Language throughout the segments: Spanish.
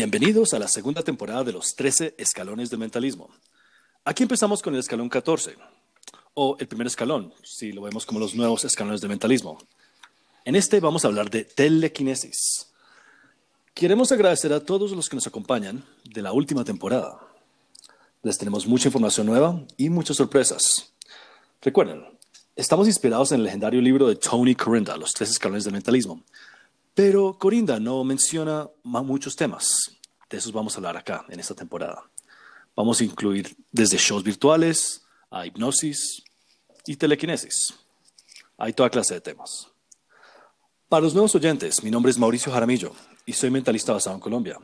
Bienvenidos a la segunda temporada de los 13 escalones del mentalismo. Aquí empezamos con el escalón 14, o el primer escalón, si lo vemos como los nuevos escalones del mentalismo. En este vamos a hablar de telequinesis. Queremos agradecer a todos los que nos acompañan de la última temporada. Les tenemos mucha información nueva y muchas sorpresas. Recuerden, estamos inspirados en el legendario libro de Tony Corinda, Los tres escalones del mentalismo. Pero Corinda no menciona muchos temas. De esos vamos a hablar acá en esta temporada. Vamos a incluir desde shows virtuales a hipnosis y telequinesis. Hay toda clase de temas. Para los nuevos oyentes, mi nombre es Mauricio Jaramillo y soy mentalista basado en Colombia.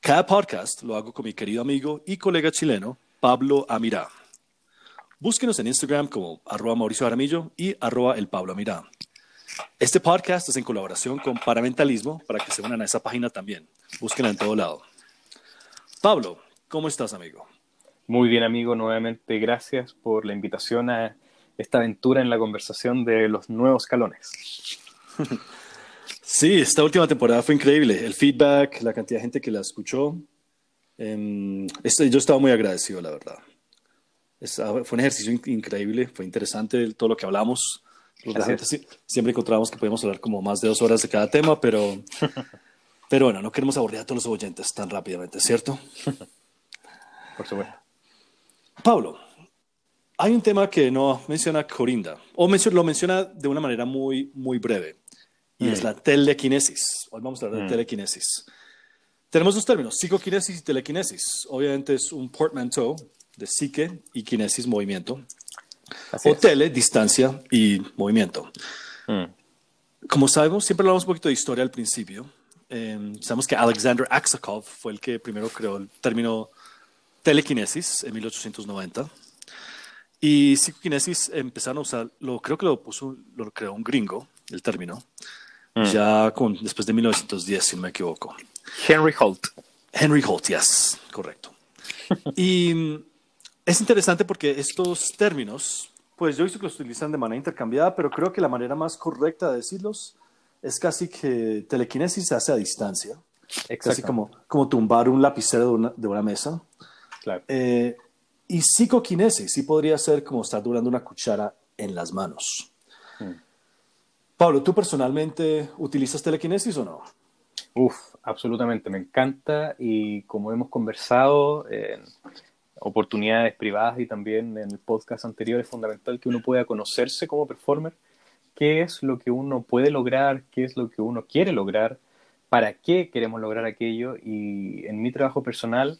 Cada podcast lo hago con mi querido amigo y colega chileno, Pablo Amirá. Búsquenos en Instagram como arroba Mauricio Jaramillo y arroba Pablo Amirá. Este podcast es en colaboración con Paramentalismo para que se unan a esa página también. Búsquenla en todo lado. Pablo, ¿cómo estás, amigo? Muy bien, amigo. Nuevamente, gracias por la invitación a esta aventura en la conversación de los nuevos calones. Sí, esta última temporada fue increíble. El feedback, la cantidad de gente que la escuchó. Eh, yo estaba muy agradecido, la verdad. Ah, fue un ejercicio increíble, fue interesante todo lo que hablamos. Siempre encontramos que podíamos hablar como más de dos horas de cada tema, pero, pero bueno, no queremos aburrir a todos los oyentes tan rápidamente, ¿cierto? Por supuesto. Pablo, hay un tema que no menciona Corinda, o lo menciona de una manera muy, muy breve, y es mm. la telequinesis. Hoy vamos a hablar de mm. telequinesis. Tenemos dos términos, psicoquinesis y telequinesis. Obviamente es un portmanteau de psique y kinesis, movimiento. O tele, distancia y movimiento. Mm. Como sabemos, siempre hablamos un poquito de historia al principio. Em, sabemos que Alexander Aksakov fue el que primero creó el término telequinesis en 1890. Y psicoquinesis empezaron a usar, lo, creo que lo puso, lo creó un gringo, el término, mm. ya con, después de 1910, si no me equivoco. Henry Holt. Henry Holt, yes, correcto. y es interesante porque estos términos, pues yo he visto que los utilizan de manera intercambiada, pero creo que la manera más correcta de decirlos es casi que telequinesis se hace a distancia. Exacto. Casi como, como tumbar un lapicero de una, de una mesa. Claro. Eh, y psicoquinesis sí podría ser como estar durando una cuchara en las manos. Hmm. Pablo, ¿tú personalmente utilizas telequinesis o no? Uf, absolutamente, me encanta y como hemos conversado, eh, oportunidades privadas y también en el podcast anterior es fundamental que uno pueda conocerse como performer, qué es lo que uno puede lograr, qué es lo que uno quiere lograr, para qué queremos lograr aquello y en mi trabajo personal,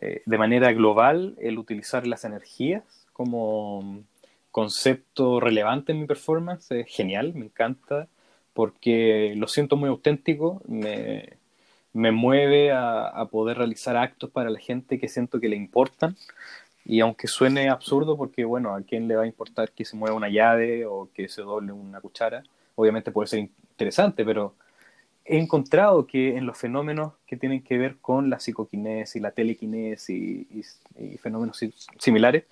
eh, de manera global, el utilizar las energías como concepto relevante en mi performance es genial, me encanta porque lo siento muy auténtico, me, me mueve a, poder realizar actos para la gente que siento que le importan. Y aunque suene absurdo, porque bueno, ¿a quién le va a importar que se mueva una llave o que se doble una cuchara? Obviamente puede ser interesante, pero he encontrado que en los fenómenos que tienen que ver con la psicoquinesis, la telequinesis y, fenómenos similares,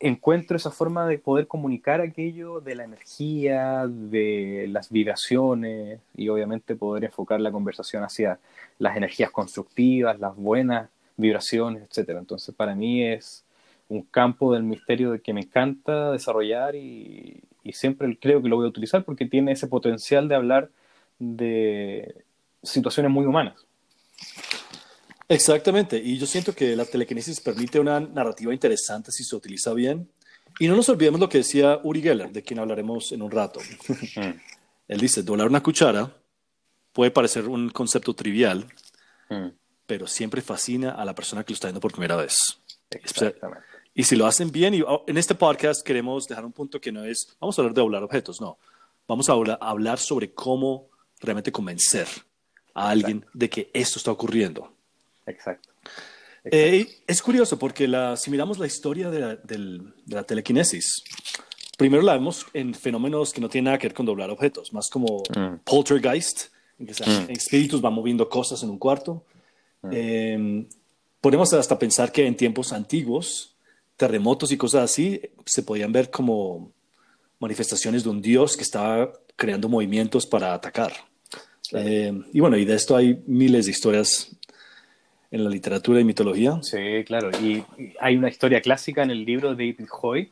encuentro esa forma de poder comunicar aquello de la energía, de las vibraciones y obviamente poder enfocar la conversación hacia las energías constructivas, las buenas vibraciones, etcétera. Entonces, para mí es un campo del misterio que me encanta desarrollar y siempre creo que lo voy a utilizar porque tiene ese potencial de hablar de situaciones muy humanas. Exactamente, y yo siento que la telequinesis permite una narrativa interesante si se utiliza bien. Y no nos olvidemos lo que decía Uri Geller, de quien hablaremos en un rato. Mm. Él dice, doblar una cuchara puede parecer un concepto trivial, mm. pero siempre fascina a la persona que lo está viendo por primera vez. Exactamente. Y si lo hacen bien, y oh, en este podcast queremos dejar un punto que no es, vamos a hablar de doblar objetos, no. Vamos a hablar sobre cómo realmente convencer a alguien de que esto está ocurriendo. Exacto. Eh, es curioso porque si miramos la historia de la, telequinesis, primero la vemos en fenómenos que no tienen nada que ver con doblar objetos, más como mm. poltergeist, en que mm. espíritus van moviendo cosas en un cuarto. Mm. Em, podemos hasta pensar que en tiempos antiguos, terremotos y cosas así se podían ver como manifestaciones de un dios que estaba creando movimientos para atacar. Em, y bueno, y de esto hay miles de historias en la literatura y mitología. Sí, claro. Y hay una historia clásica en el libro de David Hoy,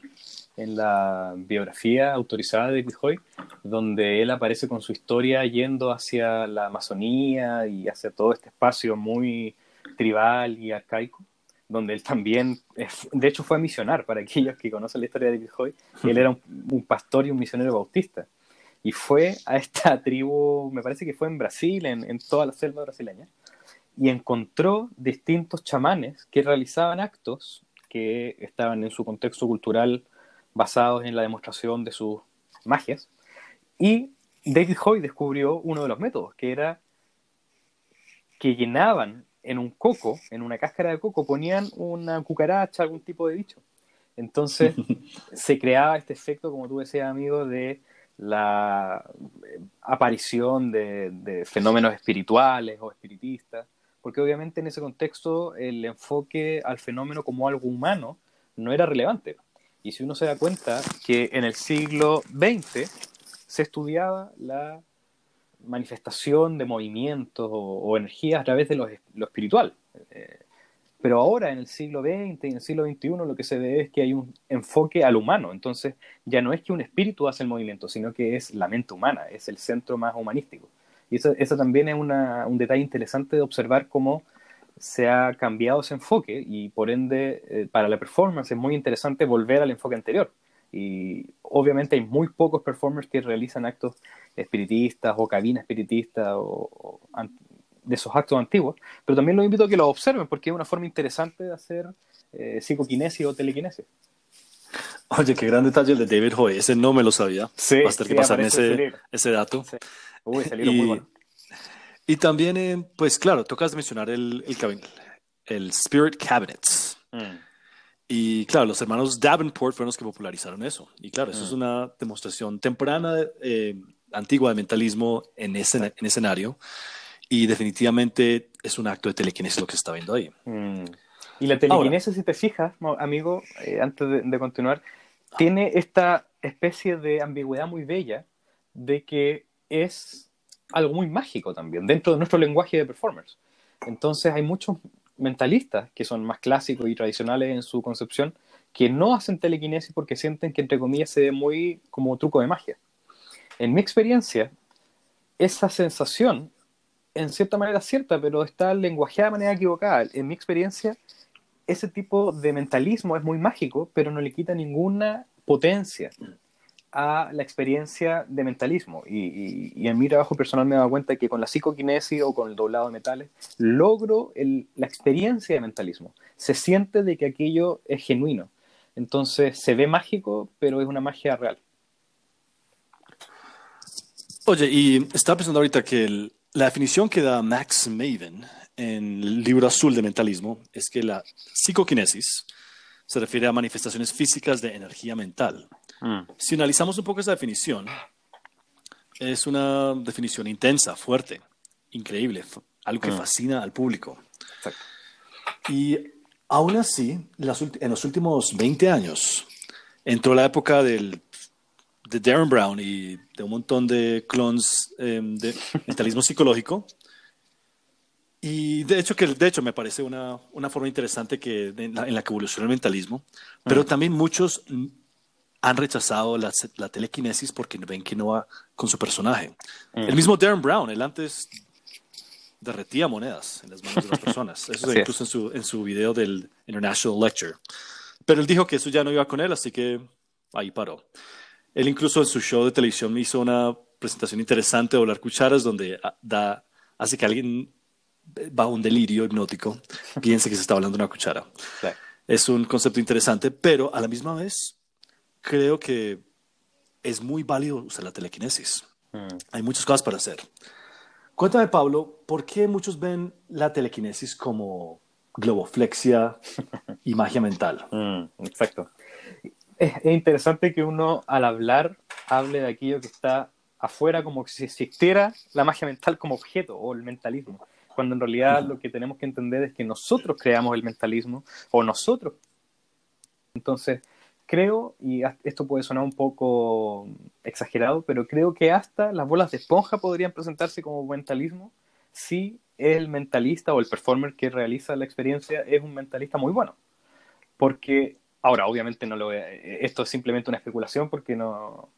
en la biografía autorizada de David Hoy, donde él aparece con su historia yendo hacia la Amazonía y hacia todo este espacio muy tribal y arcaico, donde él también, de hecho fue a misionar, para aquellos que conocen la historia de David Hoy, él era un, pastor y un misionero bautista. Y fue a esta tribu, me parece que fue en Brasil, en, en toda la selva brasileña, y encontró distintos chamanes que realizaban actos que estaban en su contexto cultural basados en la demostración de sus magias. Y David Hoy descubrió uno de los métodos, que era que llenaban en un coco, en una cáscara de coco, ponían una cucaracha, algún tipo de bicho. Entonces se creaba este efecto, como tú decías, amigo, de la aparición de, de, fenómenos espirituales o espiritistas, porque obviamente en ese contexto el enfoque al fenómeno como algo humano no era relevante. Y si uno se da cuenta que en el siglo XX se estudiaba la manifestación de movimientos o, energías a través de lo, espiritual. Eh, pero ahora, en el siglo XX y en el siglo XXI, lo que se ve es que hay un enfoque al humano. Entonces, ya no es que un espíritu hace el movimiento, sino que es la mente humana, es el centro más humanístico. Y eso, eso también es un detalle interesante de observar cómo se ha cambiado ese enfoque y por ende eh, para la performance es muy interesante volver al enfoque anterior. Y obviamente hay muy pocos performers que realizan actos espiritistas o cabina espiritista o, de esos actos antiguos, pero también los invito a que los observen porque es una forma interesante de hacer eh, psicoquinesis o telequinesis. Oye, qué gran detalle el de David Hoy, ese no me lo sabía. Sí, Va a que pasarme ese, ese, dato. Uy, salieron muy buenos. Y también, eh, pues claro, tocas mencionar el, el, el Spirit Cabinets. Mm. Y claro, los hermanos Davenport fueron los que popularizaron eso. Y claro, eso es mm. una demostración temprana, eh, antigua de mentalismo en ese en escenario. Y definitivamente es un acto de telequinesis lo que se está viendo ahí. Mm. Y la telequinesis, si te fijas, amigo, eh, antes de, de continuar, tiene esta especie de ambigüedad muy bella de que es algo muy mágico también dentro de nuestro lenguaje de performers. Entonces hay muchos mentalistas que son más clásicos y tradicionales en su concepción que no hacen telequinesis porque sienten que entre comillas se ve muy como truco de magia. En mi experiencia, esa sensación en cierta manera cierta, pero está lenguajeada de manera equivocada. En mi experiencia, ese tipo de mentalismo es muy mágico, pero no le quita ninguna potencia a la experiencia de mentalismo. Y, en mi trabajo personal me he dado cuenta que con la psicoquinesis o con el doblado de metales logro la experiencia de mentalismo. Se siente de que aquello es genuino. Entonces se ve mágico, pero es una magia real. Oye, y estaba pensando ahorita que la definición que da Max Maven en el libro azul de mentalismo es que la psicoquinesis se refiere a manifestaciones físicas de energía mental Mm. Si analizamos un poco esa definición, es una definición intensa, fuerte, increíble, algo que mm. fascina al público. Y aún así, en los últimos 20 años, entró la época del, de Darren Brown y de un montón de clones em, de mentalismo psicológico. Y de hecho, que, de hecho me parece una, una forma interesante que, en, la, que evoluciona el mentalismo, pero mm. también muchos han rechazado la, la, telequinesis porque ven que no va con su personaje. El mismo Darren Brown, él antes derretía monedas en las manos de las personas. Eso se incluso en su, en su video del International Lecture. Pero él dijo que eso ya no iba con él, así que ahí paró. Él incluso en su show de televisión hizo una presentación interesante de volar cucharas donde ah, da, hace que alguien va a un delirio hipnótico, piense que se está hablando de una cuchara. Es un concepto interesante, pero a la misma vez creo que es muy válido usar la telequinesis. Mm. Hay muchas cosas para hacer. Cuéntame, Pablo, ¿por qué muchos ven la telequinesis como globoflexia y magia mental? Mm, exacto. Es, interesante que uno al hablar hable de aquello que está afuera como si existiera la magia mental como objeto o el mentalismo, cuando en realidad lo que tenemos que entender es que nosotros creamos el mentalismo o nosotros. Entonces, creo, y esto puede sonar un poco exagerado, pero creo que hasta las bolas de esponja podrían presentarse como mentalismo si el mentalista o el performer que realiza la experiencia es un mentalista muy bueno. Porque, ahora, obviamente, no lo esto es simplemente una especulación porque no,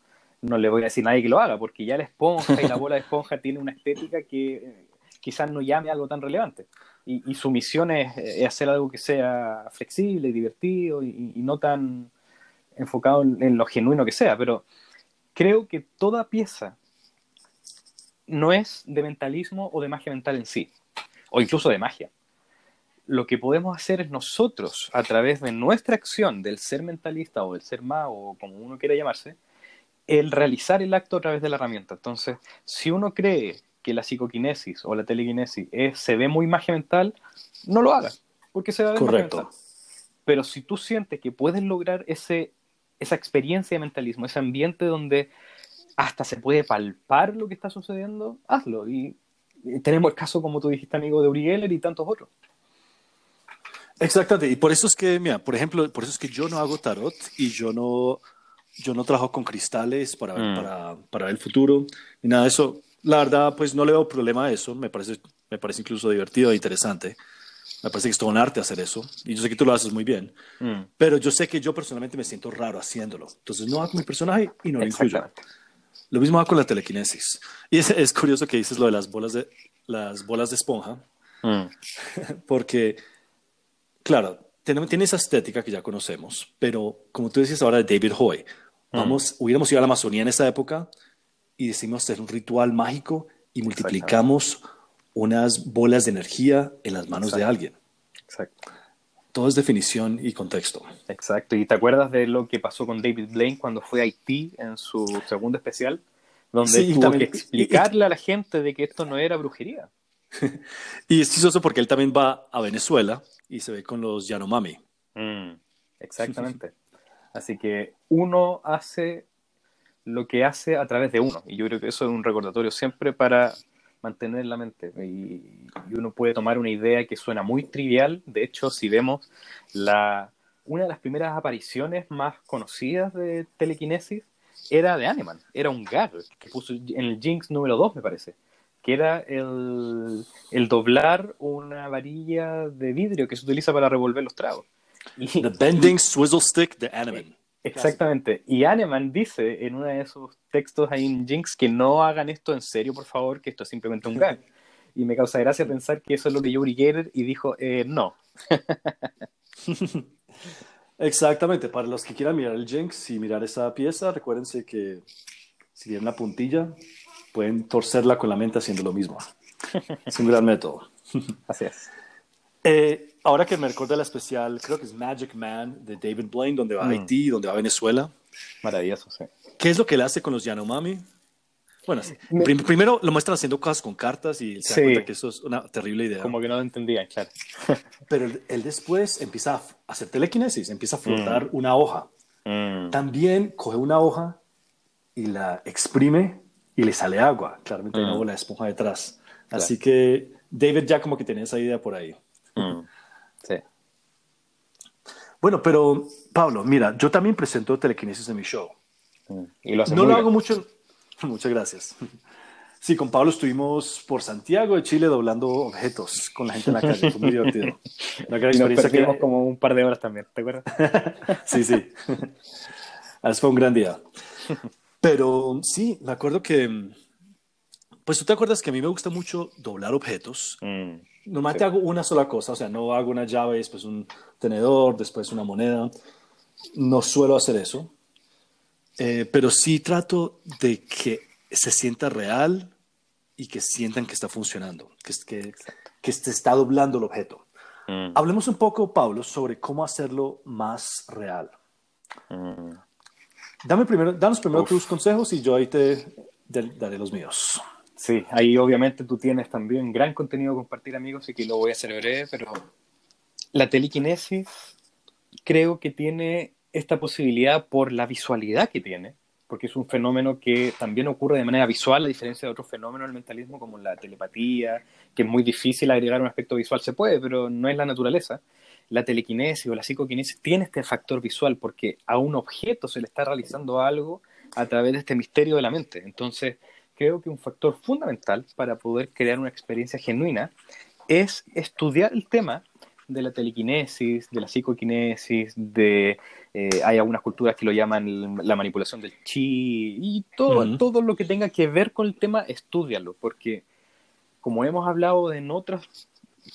no le voy a decir a nadie que lo haga, porque ya la esponja y la bola de esponja tiene una estética que eh, quizás no llame algo tan relevante. Y, su misión es, hacer algo que sea flexible y divertido y, no tan enfocado en, lo genuino que sea. Pero creo que toda pieza no es de mentalismo o de magia mental en sí, o incluso de magia. Lo que podemos hacer es nosotros, a través de nuestra acción del ser mentalista o del ser mago, o como uno quiera llamarse, el realizar el acto a través de la herramienta. Entonces, si uno cree que la psicoquinesis o la telequinesis se ve muy magia mental, no lo haga, porque se va a ver Correcto. Pero si tú sientes que puedes lograr ese, esa experiencia de mentalismo, ese ambiente donde hasta se puede palpar lo que está sucediendo, hazlo. Y, tenemos el caso, como tú dijiste, amigo, de Uri Geller y tantos otros. Exactamente, y por eso es que, mira, por ejemplo, por eso es que yo no hago tarot y yo no, yo no trabajo con cristales para, mm. para, para, el futuro ni nada de eso. La verdad, pues no le veo problema a eso, me parece, me parece incluso divertido e interesante. Me parece que es todo un arte hacer eso, y yo sé que tú lo haces muy bien, mm. pero yo sé que yo personalmente me siento raro haciéndolo. Entonces no hago mi personaje y no lo incluyo. Lo mismo hago con la telequinesis. Y es, es, curioso que dices lo de las bolas de, las bolas de esponja, mm. porque, claro, tiene, tiene, esa estética que ya conocemos, pero como tú decías ahora de David Hoy, mm. vamos, hubiéramos ido a la Amazonía en esa época y decimos hacer un ritual mágico y multiplicamos unas bolas de energía en las manos de alguien. Exacto. Todo es definición y contexto. Exacto. ¿Y te acuerdas de lo que pasó con David Blaine cuando fue a Haití en su segundo especial? Donde tuvo que explicarle a la gente de que esto no era brujería. y es chistoso porque él también va a Venezuela y se ve con los Yanomami. Mm, exactamente. Así que uno hace lo que hace a través de uno. Y yo creo que eso es un recordatorio siempre para mantener en la mente. Y, uno puede tomar una idea que suena muy trivial. De hecho, si vemos la, una de las primeras apariciones más conocidas de telequinesis, era de Animan. Era un gag que puso en el Jinx número 2, me parece. Que era el, el doblar una varilla de vidrio que se utiliza para revolver los tragos. The Bending Swizzle Stick de Animan. Exactamente. Y Aneman dice en uno de esos textos ahí en Jinx que no hagan esto en serio, por favor, que esto es simplemente un gag. Y me causa gracia pensar que eso es lo que Yuri Gator y dijo, eh, no. Exactamente. Para los que quieran mirar el Jinx y mirar esa pieza, recuérdense que si tienen la puntilla, pueden torcerla con la mente haciendo lo mismo. Es un gran método. Así es. Eh, ahora que me recuerda la especial, creo que es Magic Man de David Blaine, donde va a mm. Haití, donde va a Venezuela. Maravilloso, sí. ¿Qué es lo que él hace con los Yanomami? Bueno, primero lo muestran haciendo cosas con cartas y se da cuenta que eso es una terrible idea. Como que no lo entendía, claro. Pero él, después empieza a hacer telequinesis, empieza a flotar mm. una hoja. Mm. También coge una hoja y la exprime y le sale agua. Claramente hay una bola de esponja detrás. Así que David ya como que tenía esa idea por ahí. Sí. Bueno, pero Pablo, mira, yo también presento telequinesis en mi show. Mm. Y lo no lo hago mucho. Muchas gracias. Sí, con Pablo estuvimos por Santiago de Chile doblando objetos con la gente en la calle. Fue muy divertido. Una gran experiencia. que... como un par de horas también, ¿te acuerdas? sí, sí. Así fue un gran día. Pero sí, me acuerdo que. Pues tú te acuerdas que a mí me gusta mucho doblar objetos. Mm. Normalmente hago una sola cosa, o sea, no hago una llave, después un tenedor, después una moneda. No suelo hacer eso. Eh, pero sí trato de que se sienta real y que sientan que está funcionando, que, que, que se está doblando el objeto. Mm. Hablemos un poco, Pablo, sobre cómo hacerlo más real. Mm. Dame primero, danos primero tus consejos y yo ahí te daré los míos. Sí, ahí obviamente tú tienes también gran contenido a compartir, amigos, y que lo voy a hacer breve, pero la telequinesis creo que tiene esta posibilidad por la visualidad que tiene, porque es un fenómeno que también ocurre de manera visual, a diferencia de otros fenómenos del mentalismo como la telepatía, que es muy difícil agregar un aspecto visual, se puede, pero no es la naturaleza. La telequinesis o la psicoquinesis tiene este factor visual porque a un objeto se le está realizando algo a través de este misterio de la mente. Entonces, creo que un factor fundamental para poder crear una experiencia genuina es estudiar el tema de la telequinesis, de la psicoquinesis, de eh, hay algunas culturas que lo llaman la manipulación del chi y todo, todo lo que tenga que ver con el tema, estudialo, porque como hemos hablado en otros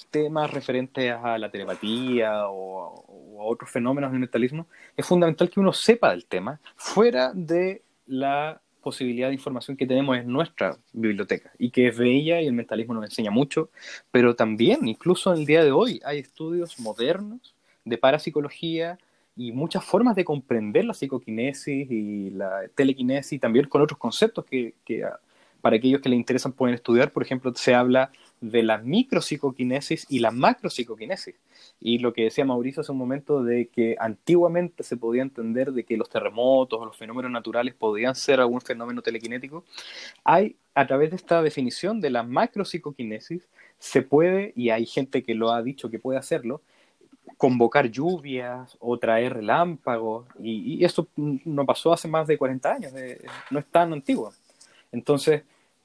temas referentes a la telepatía o, o, a otros fenómenos del mentalismo, es fundamental que uno sepa del tema fuera de la posibilidad de información que tenemos en nuestra biblioteca y que es bella y el mentalismo nos enseña mucho, pero también, incluso en el día de hoy, hay estudios modernos de parapsicología y muchas formas de comprender la psicoquinesis y la telequinesis, también con otros conceptos que, que para aquellos que les interesan pueden estudiar. Por ejemplo, se habla de la micropsicoquinesis y la macropsicoquinesis. Y lo que decía Mauricio hace un momento de que antiguamente se podía entender de que los terremotos o los fenómenos naturales podían ser algún fenómeno telequinético, hay a través de esta definición de la macropsicoquinesis se puede, y hay gente que lo ha dicho que puede hacerlo, convocar lluvias o traer relámpagos, y, y eso no pasó hace más de 40 años, eh, no es tan antiguo. Entonces,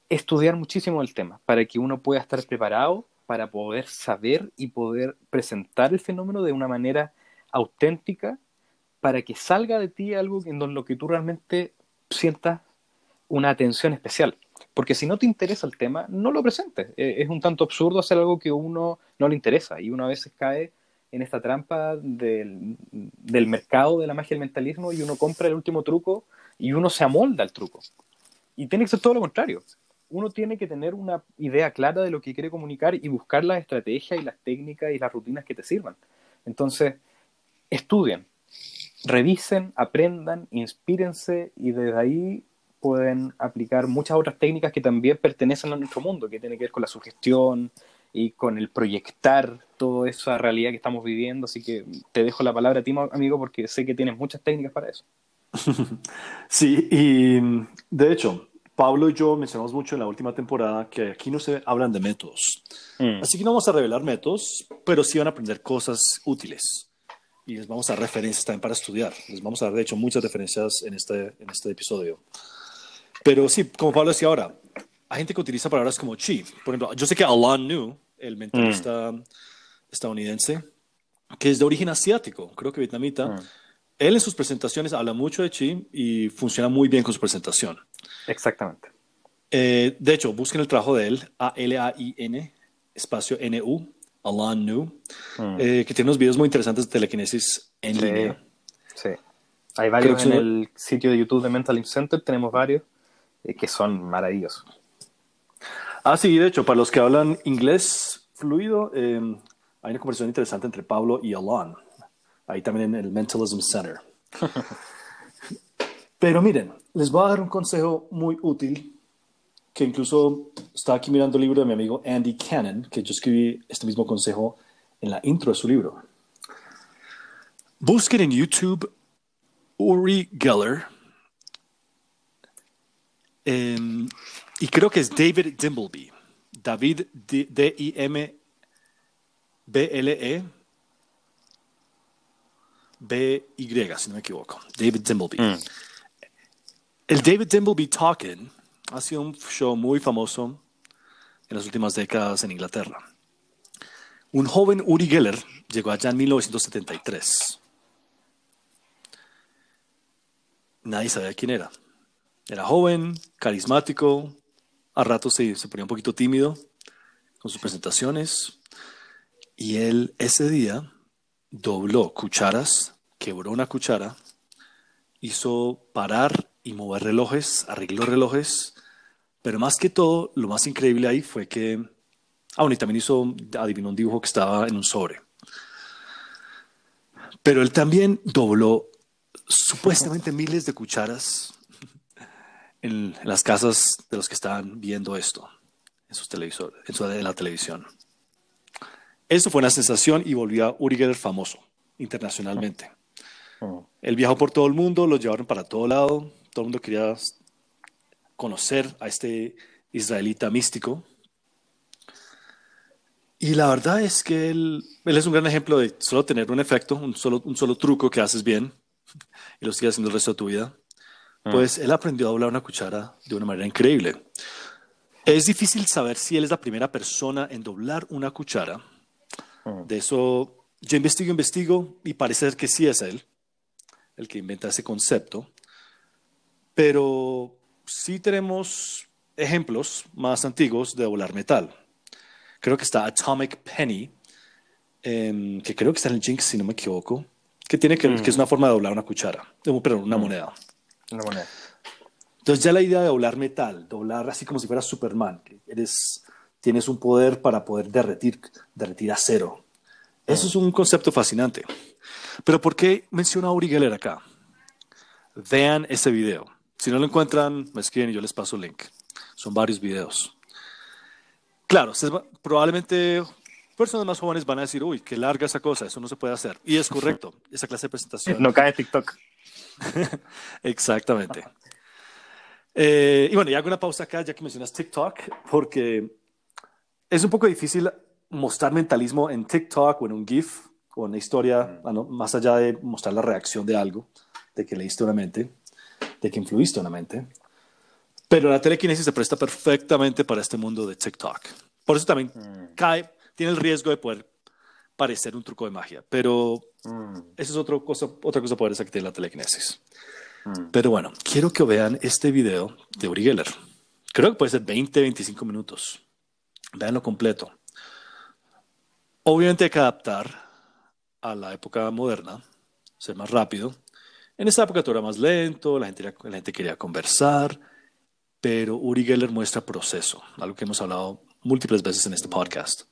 estudiar muchísimo el tema para que uno pueda estar preparado para poder saber y poder presentar el fenómeno de una manera auténtica para que salga de ti algo en lo que tú realmente sientas una atención especial. Porque si no te interesa el tema, no lo presentes. E, es un tanto absurdo hacer algo que a uno no le interesa y uno a veces cae en esta trampa del, del mercado de la magia del mentalismo y uno compra el último truco y uno se amolda al truco. Y tiene que ser todo lo contrario uno tiene que tener una idea clara de lo que quiere comunicar y buscar las estrategias y las técnicas y las rutinas que te sirvan. Entonces, estudien, revisen, aprendan, inspírense y desde ahí pueden aplicar muchas otras técnicas que también pertenecen a nuestro mundo, que tiene que ver con la sugestión y con el proyectar toda esa realidad que estamos viviendo. Así que te dejo la palabra a ti, amigo, porque sé que tienes muchas técnicas para eso. Sí, y de hecho, Pablo y yo mencionamos mucho en la última temporada que aquí no se hablan de métodos. Mm. Así que no vamos a revelar métodos, pero sí van a aprender cosas útiles. Y les vamos a dar referencias también para estudiar. Les vamos a dar, de hecho, muchas referencias en este, en este episodio. Pero sí, como Pablo decía ahora, hay gente que utiliza palabras como chi. Por ejemplo, yo sé que Alan New, el mentalista mm. estadounidense, que es de origen asiático, creo que vietnamita, mm. Él en sus presentaciones habla mucho de chi y funciona muy bien con su presentación. Exactamente. Eh, de hecho, busquen el trabajo de él, A-L-A-I-N, espacio N-U, Alan New, mm. eh, que tiene unos videos muy interesantes de telequinesis en línea. Sí. Hay varios en el sitio de YouTube de Mental Center, tenemos varios eh, que son maravillosos. Ah, sí, de hecho, para los que hablan inglés fluido, hay una conversación interesante entre Pablo y Alan. Ahí también en el Mentalism Center. Pero miren, les voy a dar un consejo muy útil que incluso está aquí mirando el libro de mi amigo Andy Cannon, que yo escribí este mismo consejo en la intro de su libro. Busquen en YouTube Uri Geller em, y creo que es David Dimbleby. David D-I-M-B-L-E B-Y, si no me equivoco. David Dimbleby. Mm. El David Dimbleby Talking ha sido un show muy famoso en las últimas décadas en Inglaterra. Un joven Uri Geller llegó allá en 1973. Nadie sabía quién era. Era joven, carismático, a ratos se, se ponía un poquito tímido con sus presentaciones. Y él ese día dobló cucharas, quebró una cuchara, hizo parar y mover relojes, arregló relojes, pero más que todo, lo más increíble ahí fue que, ah, y también hizo, adivinó un dibujo que estaba en un sobre. Pero él también dobló supuestamente miles de cucharas en, las casas de los que estaban viendo esto, en sus televisores, en, su, en la televisión. Eso fue una sensación y volvió a Uri Geller famoso internacionalmente. Oh. Él viajó por todo el mundo, lo llevaron para todo lado, todo el mundo quería conocer a este israelita místico. Y la verdad es que él, él, es un gran ejemplo de solo tener un efecto, un solo, un solo truco que haces bien y lo sigues haciendo el resto de tu vida. mm. pues él aprendió a doblar una cuchara de una manera increíble. Es difícil saber si él es la primera persona en doblar una cuchara. Mm. De eso yo investigo, investigo y parece que sí es él el que inventa ese concepto. Pero sí tenemos ejemplos más antiguos de doblar metal. Creo que está Atomic Penny, em, que creo que está en el Jinx, si no me equivoco, que, tiene que, que es mm. una forma de doblar una cuchara, perdón, una mm. moneda. Una moneda. Entonces ya la idea de doblar metal, doblar así como si fuera Superman, que eres, tienes un poder para poder derretir, derretir acero. Eso es un concepto fascinante. Pero ¿por qué menciona a Uri Geller acá? Vean ese video. Si no lo encuentran, me escriben y yo les paso el link. Son varios videos. Claro, probablemente personas más jóvenes van a decir, uy, qué larga esa cosa, eso no se puede hacer. Y es correcto, esa clase de presentación. No cae TikTok. Exactamente. Eh, y bueno, y hago una pausa acá ya que mencionas TikTok, porque es un poco difícil mostrar mentalismo en TikTok o en un GIF o una historia, mm. más allá de mostrar la reacción de algo, de que leíste una mente, de que influiste una mente. Pero la telequinesis se presta perfectamente para este mundo de TikTok. Por eso también mm. cae, tiene el riesgo de poder parecer un truco de magia. Pero mm. eso es otra cosa, otra cosa poderosa que tiene la telequinesis. Mm. Pero bueno, quiero que vean este video de Uri Geller. Creo que puede ser 20, 25 minutos. Veanlo completo. Obviamente hay que adaptar a la época moderna, ser más rápido. En esa época todo era más lento, la gente, quería conversar pero Uri Geller muestra proceso, algo que hemos hablado múltiples veces en este podcast.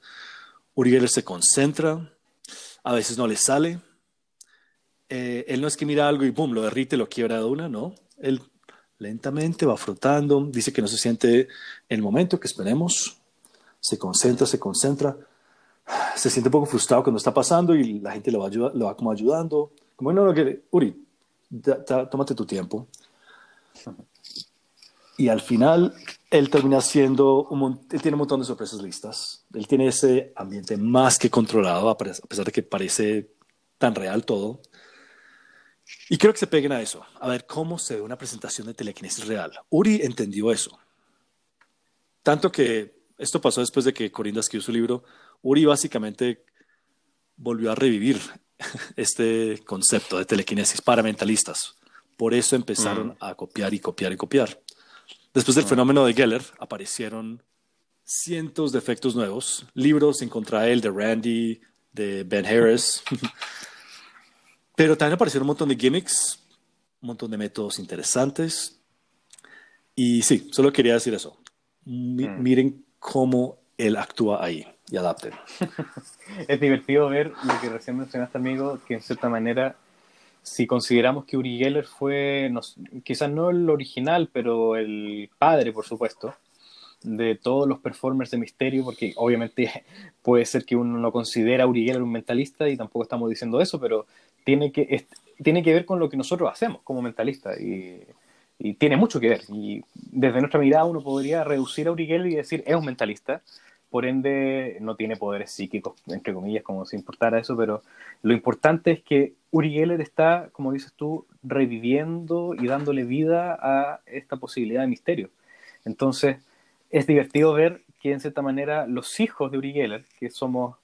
Uri Geller se concentra, a veces no le sale. Eh, él no es que mira algo y boom, lo derrite, lo quiebra de una, no. Él lentamente va frotando, dice que no se siente en el momento que esperemos, se concentra, se concentra, se siente un poco frustrado cuando está pasando y la gente lo va, lo va como ayudando. Como, no, no, Uri, tómate tu tiempo. Y al final, él termina siendo, un, él tiene un montón de sorpresas listas. Él tiene ese ambiente más que controlado, a pesar de que parece tan real todo. Y quiero que se peguen a eso, a ver cómo se ve una presentación de telequinesis real. Uri entendió eso. Tanto que esto pasó después de que Corinda escribió su libro. Uri básicamente volvió a revivir este concepto de telequinesis para mentalistas. Por eso empezaron mm. a copiar y copiar y copiar. Después del fenómeno de Geller, aparecieron cientos de efectos nuevos, libros en contra él de Randy, de Ben Harris, pero también aparecieron un montón de gimmicks, un montón de métodos interesantes. Y sí, solo quería decir eso. Mm. Miren cómo él actúa ahí y adapten. es divertido ver lo que recién mencionaste, amigo, que en cierta manera si consideramos que Uri Geller fue, quizás no el original, pero el padre, por supuesto, de todos los performers de misterio, porque obviamente puede ser que uno no considera a Uri Geller un mentalista y tampoco estamos diciendo eso, pero tiene que, tiene que ver con lo que nosotros hacemos como mentalistas y, y, tiene mucho que ver. Y desde nuestra mirada uno podría reducir a Uri Geller y decir es un mentalista, por ende no tiene poderes psíquicos, entre comillas, como si importara eso, pero lo importante es que Uri Geller está, como dices tú, reviviendo y dándole vida a esta posibilidad de misterio. Entonces, es divertido ver que en cierta manera los hijos de Uri Geller, que somos,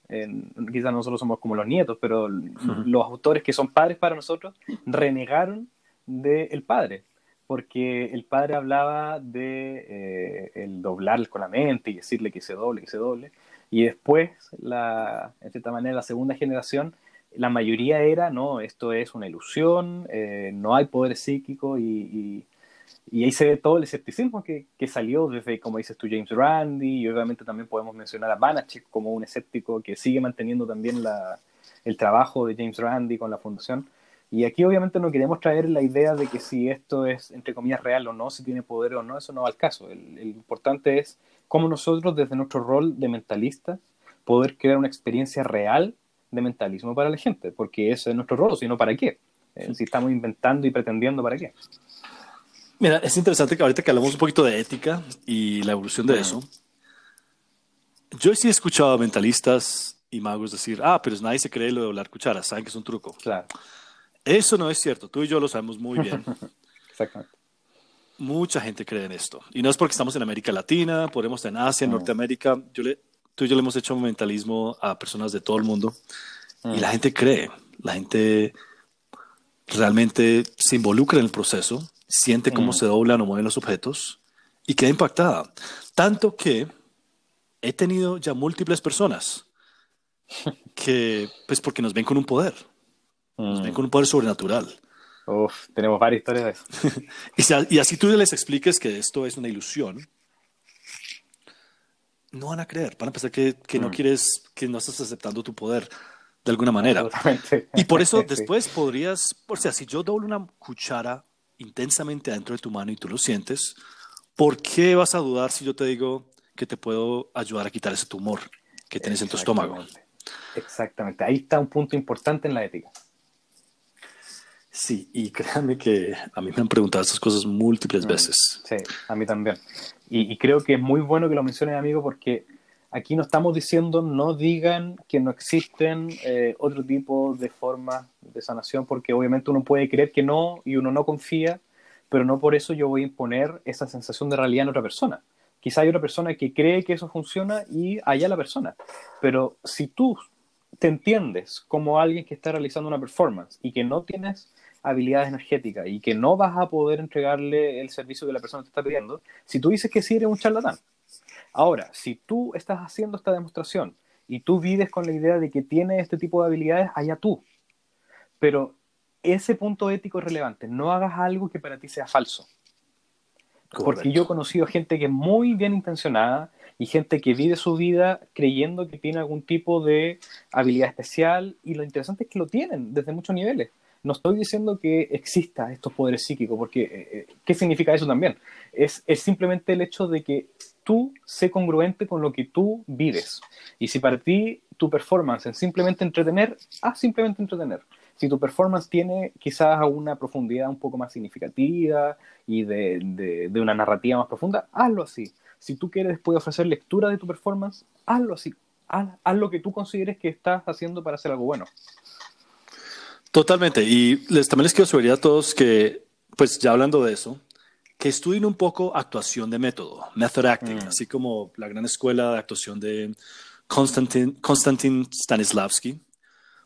quizás nosotros somos como los nietos, pero los autores que son padres para nosotros, renegaron del padre porque el padre hablaba de eh, el doblar con la mente y decirle que se doble, que se doble, y después, la, en cierta manera, la segunda generación, la mayoría era, no, esto es una ilusión, eh, no hay poder psíquico, y, y, ahí se ve todo el escepticismo que, que, salió desde, como dices tú, James Randi, y obviamente también podemos mencionar a Banachek como un escéptico que sigue manteniendo también la, el trabajo de James Randi con la fundación. Y aquí obviamente no queremos traer la idea de que si esto es, entre comillas, real o no, si tiene poder o no, eso no va al caso. El, importante es cómo nosotros, desde nuestro rol de mentalistas, poder crear una experiencia real de mentalismo para la gente, porque ese es nuestro rol, si no, ¿para qué? Eh, si estamos inventando y pretendiendo, ¿para qué? Mira, es interesante que ahorita que hablamos un poquito de ética y la evolución de eso, yo sí he escuchado a mentalistas y magos decir, ah, pero nadie se cree lo de hablar cucharas, saben que es un truco. Claro. Eso no es cierto, tú y yo lo sabemos muy bien. Exactamente. Mucha gente cree en esto. Y no es porque estamos en América Latina, podemos estar en Asia, en Norteamérica. Yo le, tú y yo le hemos hecho mentalismo a personas de todo el mundo y la gente cree. La gente realmente se involucra en el proceso, siente cómo se doblan o mueven los objetos y queda impactada. Tanto que he tenido ya múltiples personas que, pues porque nos ven con un poder, ven con un poder sobrenatural. Uf, tenemos varias historias de eso. y, así tú les expliques que esto es una ilusión, no van a creer, van a pensar que, que no mm. quieres, que no estás aceptando tu poder de alguna manera. Y por eso después podrías, o sea, si yo doblo una cuchara intensamente dentro de tu mano y tú lo sientes, ¿por qué vas a dudar si yo te digo que te puedo ayudar a quitar ese tumor que tienes en tu estómago? Exactamente, ahí está un punto importante en la ética. Sí, y créanme que a mí me han preguntado estas cosas múltiples mm, veces. Sí, a mí también. Y, creo que es muy bueno que lo menciones, amigo, porque aquí no estamos diciendo no digan que no existen eh, otro tipo de formas de sanación, porque obviamente uno puede creer que no y uno no confía, pero no por eso yo voy a imponer esa sensación de realidad en otra persona. Quizá hay otra persona que cree que eso funciona y allá la persona. Pero si tú te entiendes como alguien que está realizando una performance y que no tienes habilidades energéticas y que no vas a poder entregarle el servicio que la persona te está pidiendo, si tú dices que sí, eres un charlatán. Ahora, si tú estás haciendo esta demostración y tú vives con la idea de que tiene este tipo de habilidades, allá tú. Pero ese punto ético es relevante. No hagas algo que para ti sea falso. Porque yo he conocido gente que es muy bien intencionada y gente que vive su vida creyendo que tiene algún tipo de habilidad especial y lo interesante es que lo tienen desde muchos niveles no estoy diciendo que exista estos poderes psíquicos, porque eh, eh, ¿qué significa eso también? Es, simplemente el hecho de que tú sé congruente con lo que tú vives. Y si para ti tu performance es simplemente entretener, haz simplemente entretener. Si tu performance tiene quizás una profundidad un poco más significativa y de, una narrativa más profunda, hazlo así. Si tú quieres después ofrecer lectura de tu performance, hazlo así. haz lo que tú consideres que estás haciendo para hacer algo bueno. Totalmente. Y les, también les quiero sugerir a todos que, pues ya hablando de eso, que estudien un poco actuación de método, method acting, mm. así como la gran escuela de actuación de Konstantin, Konstantin Stanislavski.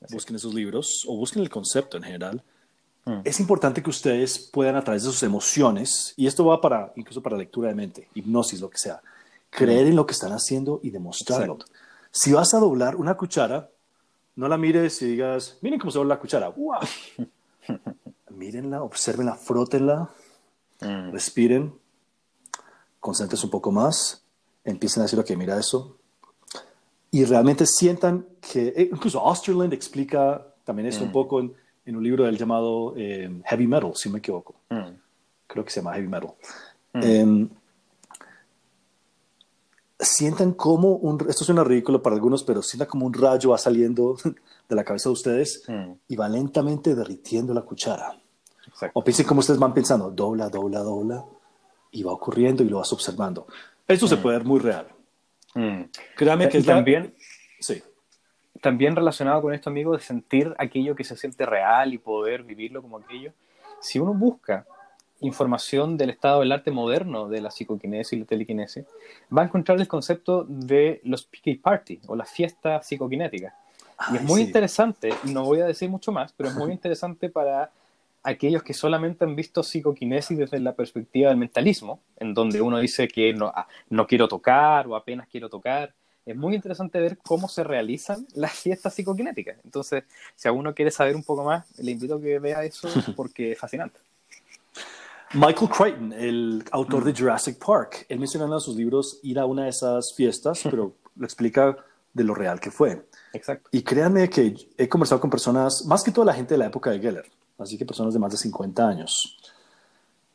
Busquen esos libros o busquen el concepto en general. Mm. Es importante que ustedes puedan a través de sus emociones, y esto va para incluso para lectura de mente, hipnosis, lo que sea, creer mm. en lo que están haciendo y demostrarlo. Si vas a doblar una cuchara, no la mires y digas, miren cómo se ve la cuchara. ¡Wow! Mírenla, observenla, frótenla, mm. respiren, concéntrense un poco más, empiecen a decir, ok, mira eso. Y realmente sientan que, eh, incluso Osterland explica también esto un mm. poco en, un libro del llamado eh, Heavy Metal, si no me equivoco. Mm. Creo que se llama Heavy Metal. Em, sientan como un, esto suena ridículo para algunos, pero sientan como un rayo va saliendo de la cabeza de ustedes mm. y va lentamente derritiendo la cuchara. O piensen como ustedes van pensando, dobla, dobla, dobla, y va ocurriendo y lo vas observando. Esto se mm. puede ver muy real. Mm. Créame que también, sí. también relacionado con esto, amigo, de sentir aquello que se siente real y poder vivirlo como aquello. Si uno busca información del estado del arte moderno de la psicoquinesis y la telequinesis, va a encontrar el concepto de los PK Party o las fiestas psicoquinéticas. y es muy interesante, no voy a decir mucho más, pero es muy interesante para aquellos que solamente han visto psicoquinesis desde la perspectiva del mentalismo, en donde uno dice que no, ah, no quiero tocar o apenas quiero tocar. Es muy interesante ver cómo se realizan las fiestas psicoquinéticas. Entonces, si alguno quiere saber un poco más, le invito a que vea eso porque es fascinante. Michael Crichton, el autor de mm. Jurassic Park, él menciona en sus libros ir a una de esas fiestas, pero lo explica de lo real que fue. Exacto. Y créanme que he conversado con personas, más que toda la gente de la época de Geller, así que personas de más de 50 años,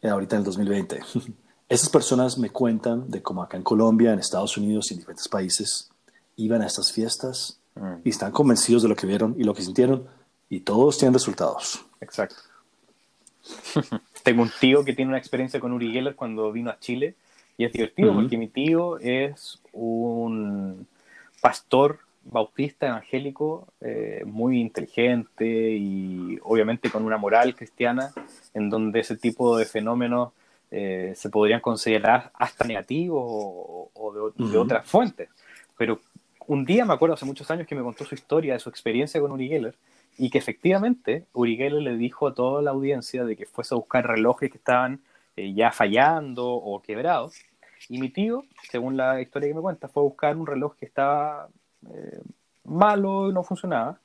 eh, ahorita en el 2020. Esas personas me cuentan de cómo acá en Colombia, en Estados Unidos y en diferentes países iban a estas fiestas mm. y están convencidos de lo que vieron y lo que sintieron y todos tienen resultados. Exacto. Tengo un tío que tiene una experiencia con Uri Geller cuando vino a Chile y es divertido porque mi tío es un pastor bautista evangélico eh, muy inteligente y obviamente con una moral cristiana en donde ese tipo de fenómenos eh, se podrían considerar hasta negativos o, de, otras fuentes. Pero un día me acuerdo hace muchos años que me contó su historia de su experiencia con Uri Geller y que efectivamente Uri Geller le dijo a toda la audiencia de que fuese a buscar relojes que estaban eh, ya fallando o quebrados. Y mi tío, según la historia que me cuenta, fue a buscar un reloj que estaba eh, malo y no funcionaba.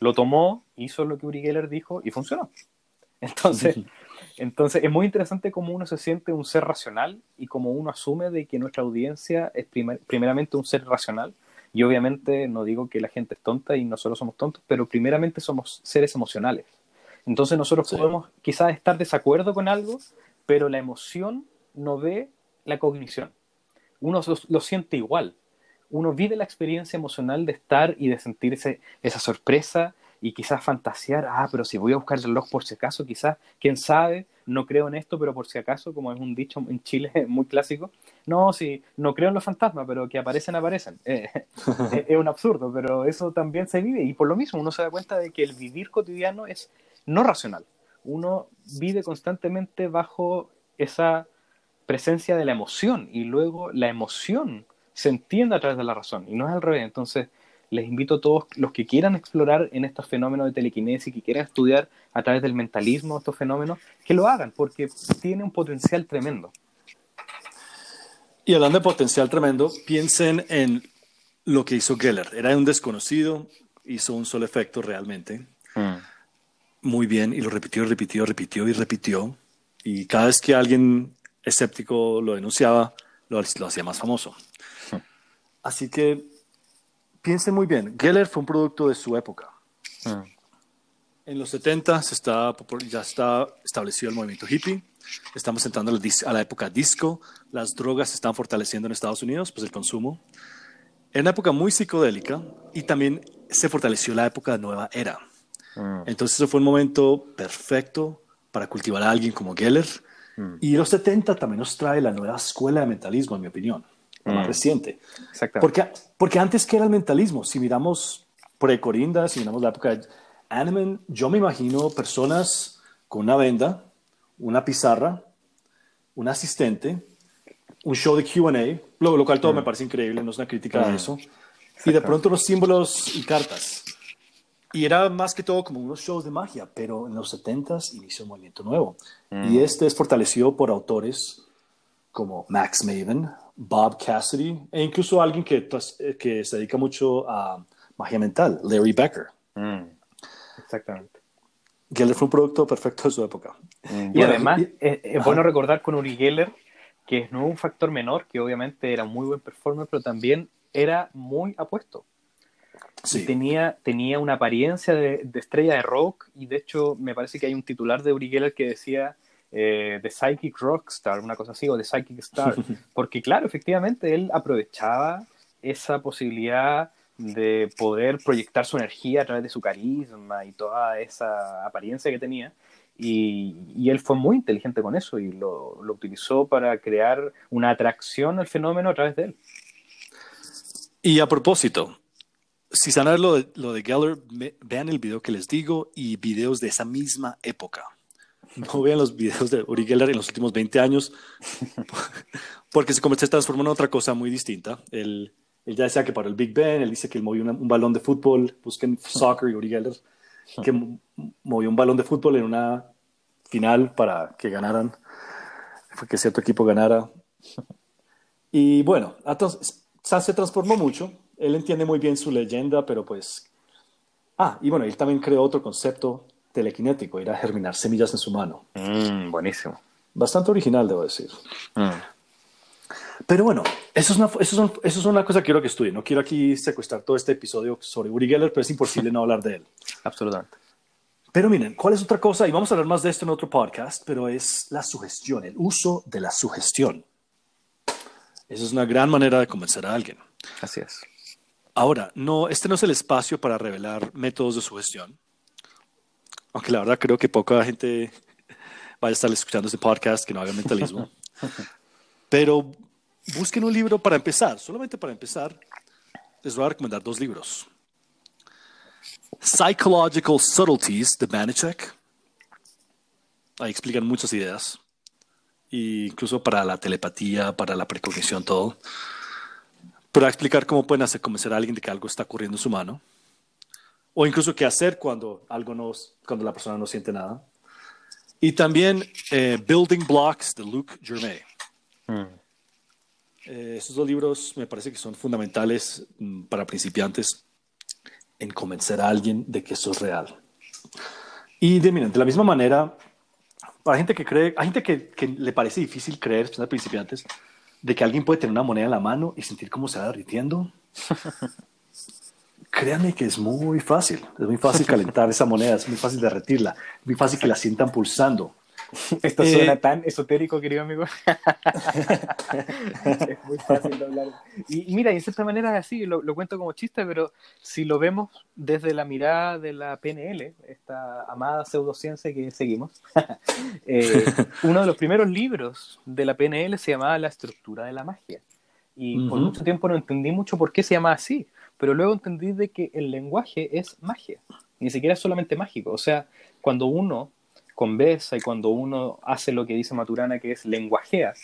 Lo tomó, hizo lo que Uri Geller dijo y funcionó. Entonces, entonces es muy interesante cómo uno se siente un ser racional y cómo uno asume de que nuestra audiencia es primeramente un ser racional. Y obviamente no digo que la gente es tonta y nosotros somos tontos, pero primeramente somos seres emocionales. Entonces nosotros podemos quizás estar de desacuerdo con algo, pero la emoción no ve la cognición. Uno lo, siente igual. Uno vive la experiencia emocional de estar y de sentirse esa sorpresa y quizás fantasear, ah, pero si voy a buscar el reloj por si acaso, quizás, quién sabe, no creo en esto, pero por si acaso, como es un dicho en Chile muy clásico, no, sí, no creo en los fantasmas, pero que aparecen, aparecen. Eh, es un absurdo, pero eso también se vive y por lo mismo uno se da cuenta de que el vivir cotidiano es no racional. Uno vive constantemente bajo esa presencia de la emoción y luego la emoción se entiende a través de la razón y no es al revés. Entonces, les invito a todos los que quieran explorar en estos fenómenos de telequinesis, que quieran estudiar a través del mentalismo estos fenómenos, que lo hagan, porque tiene un potencial tremendo. Y hablando de potencial tremendo, piensen en lo que hizo Geller. Era un desconocido, hizo un solo efecto realmente. Mm. Muy bien, y lo repitió, repitió, repitió y repitió. Y cada vez que alguien escéptico lo denunciaba, lo, lo hacía más famoso. Mm. Así que piensen muy bien, Geller fue un producto de su época. Ah. En los 70 se está, ya está establecido el movimiento hippie, estamos entrando a la época disco, las drogas se están fortaleciendo en Estados Unidos, pues el consumo. Era una época muy psicodélica y también se fortaleció la época de nueva era. Ah. Entonces eso fue un momento perfecto para cultivar a alguien como Geller. Mm. Y los 70 también nos trae la nueva escuela de mentalismo, en mi opinión más mm. reciente. Porque, porque antes, ¿qué era el mentalismo? Si miramos pre-Corinda, si miramos la época de Animan, yo me imagino personas con una venda, una pizarra, un asistente, un show de QA, lo, lo cual todo mm. me parece increíble, no es una crítica a mm. eso, y de pronto los símbolos y cartas. Y era más que todo como unos shows de magia, pero en los 70s inició un movimiento nuevo. Y este es fortalecido por autores como Max Maven, Bob Cassidy e incluso alguien que, eh, que se dedica mucho a magia mental, Larry Becker. Mm, exactamente. Geller fue un producto perfecto de su época. Mm, y además, es, bueno recordar con Uri Geller que no un factor menor, que obviamente era muy buen performer, pero también era muy apuesto. Sí. tenía, tenía una apariencia de, de, estrella de rock, y de hecho me parece que hay un titular de Uri Geller que decía eh, The Psychic Rockstar, una cosa así, o The Psychic Star, porque claro, efectivamente él aprovechaba esa posibilidad de poder proyectar su energía a través de su carisma y toda esa apariencia que tenía. Y, él fue muy inteligente con eso y lo, utilizó para crear una atracción al fenómeno a través de él. Y a propósito, si saben lo de, lo de Geller, vean el video que les digo y videos de esa misma época no vean los videos de Uri Geller en los últimos 20 años, porque se, se transformó en otra cosa muy distinta. Él, ya decía que para el Big Ben, él dice que él movió un balón de fútbol, busquen soccer y Uri Geller, que movió un balón de fútbol en una final para que ganaran, fue que cierto equipo ganara. Y bueno, entonces, se transformó mucho, él entiende muy bien su leyenda, pero pues... Ah, y bueno, él también creó otro concepto telequinético, ir a germinar semillas en su mano. Mm, buenísimo. Bastante original, debo decir. Mm. Pero bueno, eso es, una, eso, es eso es una cosa que quiero que estudien. No quiero aquí secuestrar todo este episodio sobre Uri Geller, pero es imposible no hablar de él. Absolutamente. Pero miren, ¿cuál es otra cosa? Y vamos a hablar más de esto en otro podcast, pero es la sugestión, el uso de la sugestión. Esa es una gran manera de convencer a alguien. Así es. Ahora, no, este no es el espacio para revelar métodos de sugestión. Aunque la verdad creo que poca gente vaya a estar escuchando este podcast que no haga mentalismo. Pero busquen un libro para empezar. Solamente para empezar, les voy a recomendar dos libros. Psychological Subtleties de Banachek. Ahí explican muchas ideas. e incluso para la telepatía, para la precognición, todo. Para explicar cómo pueden hacer convencer a alguien de que algo está ocurriendo en su mano. O incluso qué hacer cuando, algo no, cuando la persona no siente nada. Y también eh, Building Blocks de Luke Germain. Mm. Eh, esos dos libros me parece que son fundamentales mm, para principiantes en convencer a alguien de que eso es real. Y de, de la misma manera, para gente que cree, hay gente que, que le parece difícil creer, especialmente principiantes, de que alguien puede tener una moneda en la mano y sentir cómo se va derritiendo. Créanme que es muy fácil, es muy fácil calentar esa moneda, es muy fácil derretirla, es muy fácil que la sientan pulsando. Esto suena eh, tan esotérico, querido amigo. es muy fácil de hablar. Y, mira, y en cierta manera así, lo, cuento como chiste, pero si lo vemos desde la mirada de la PNL, esta amada pseudociencia que seguimos, eh, uno de los primeros libros de la PNL se llamaba La estructura de la magia. Y por mucho tiempo no entendí mucho por qué se llama así, pero luego entendí de que el lenguaje es magia, ni siquiera es solamente mágico. O sea, cuando uno conversa y cuando uno hace lo que dice Maturana, que es lenguajea,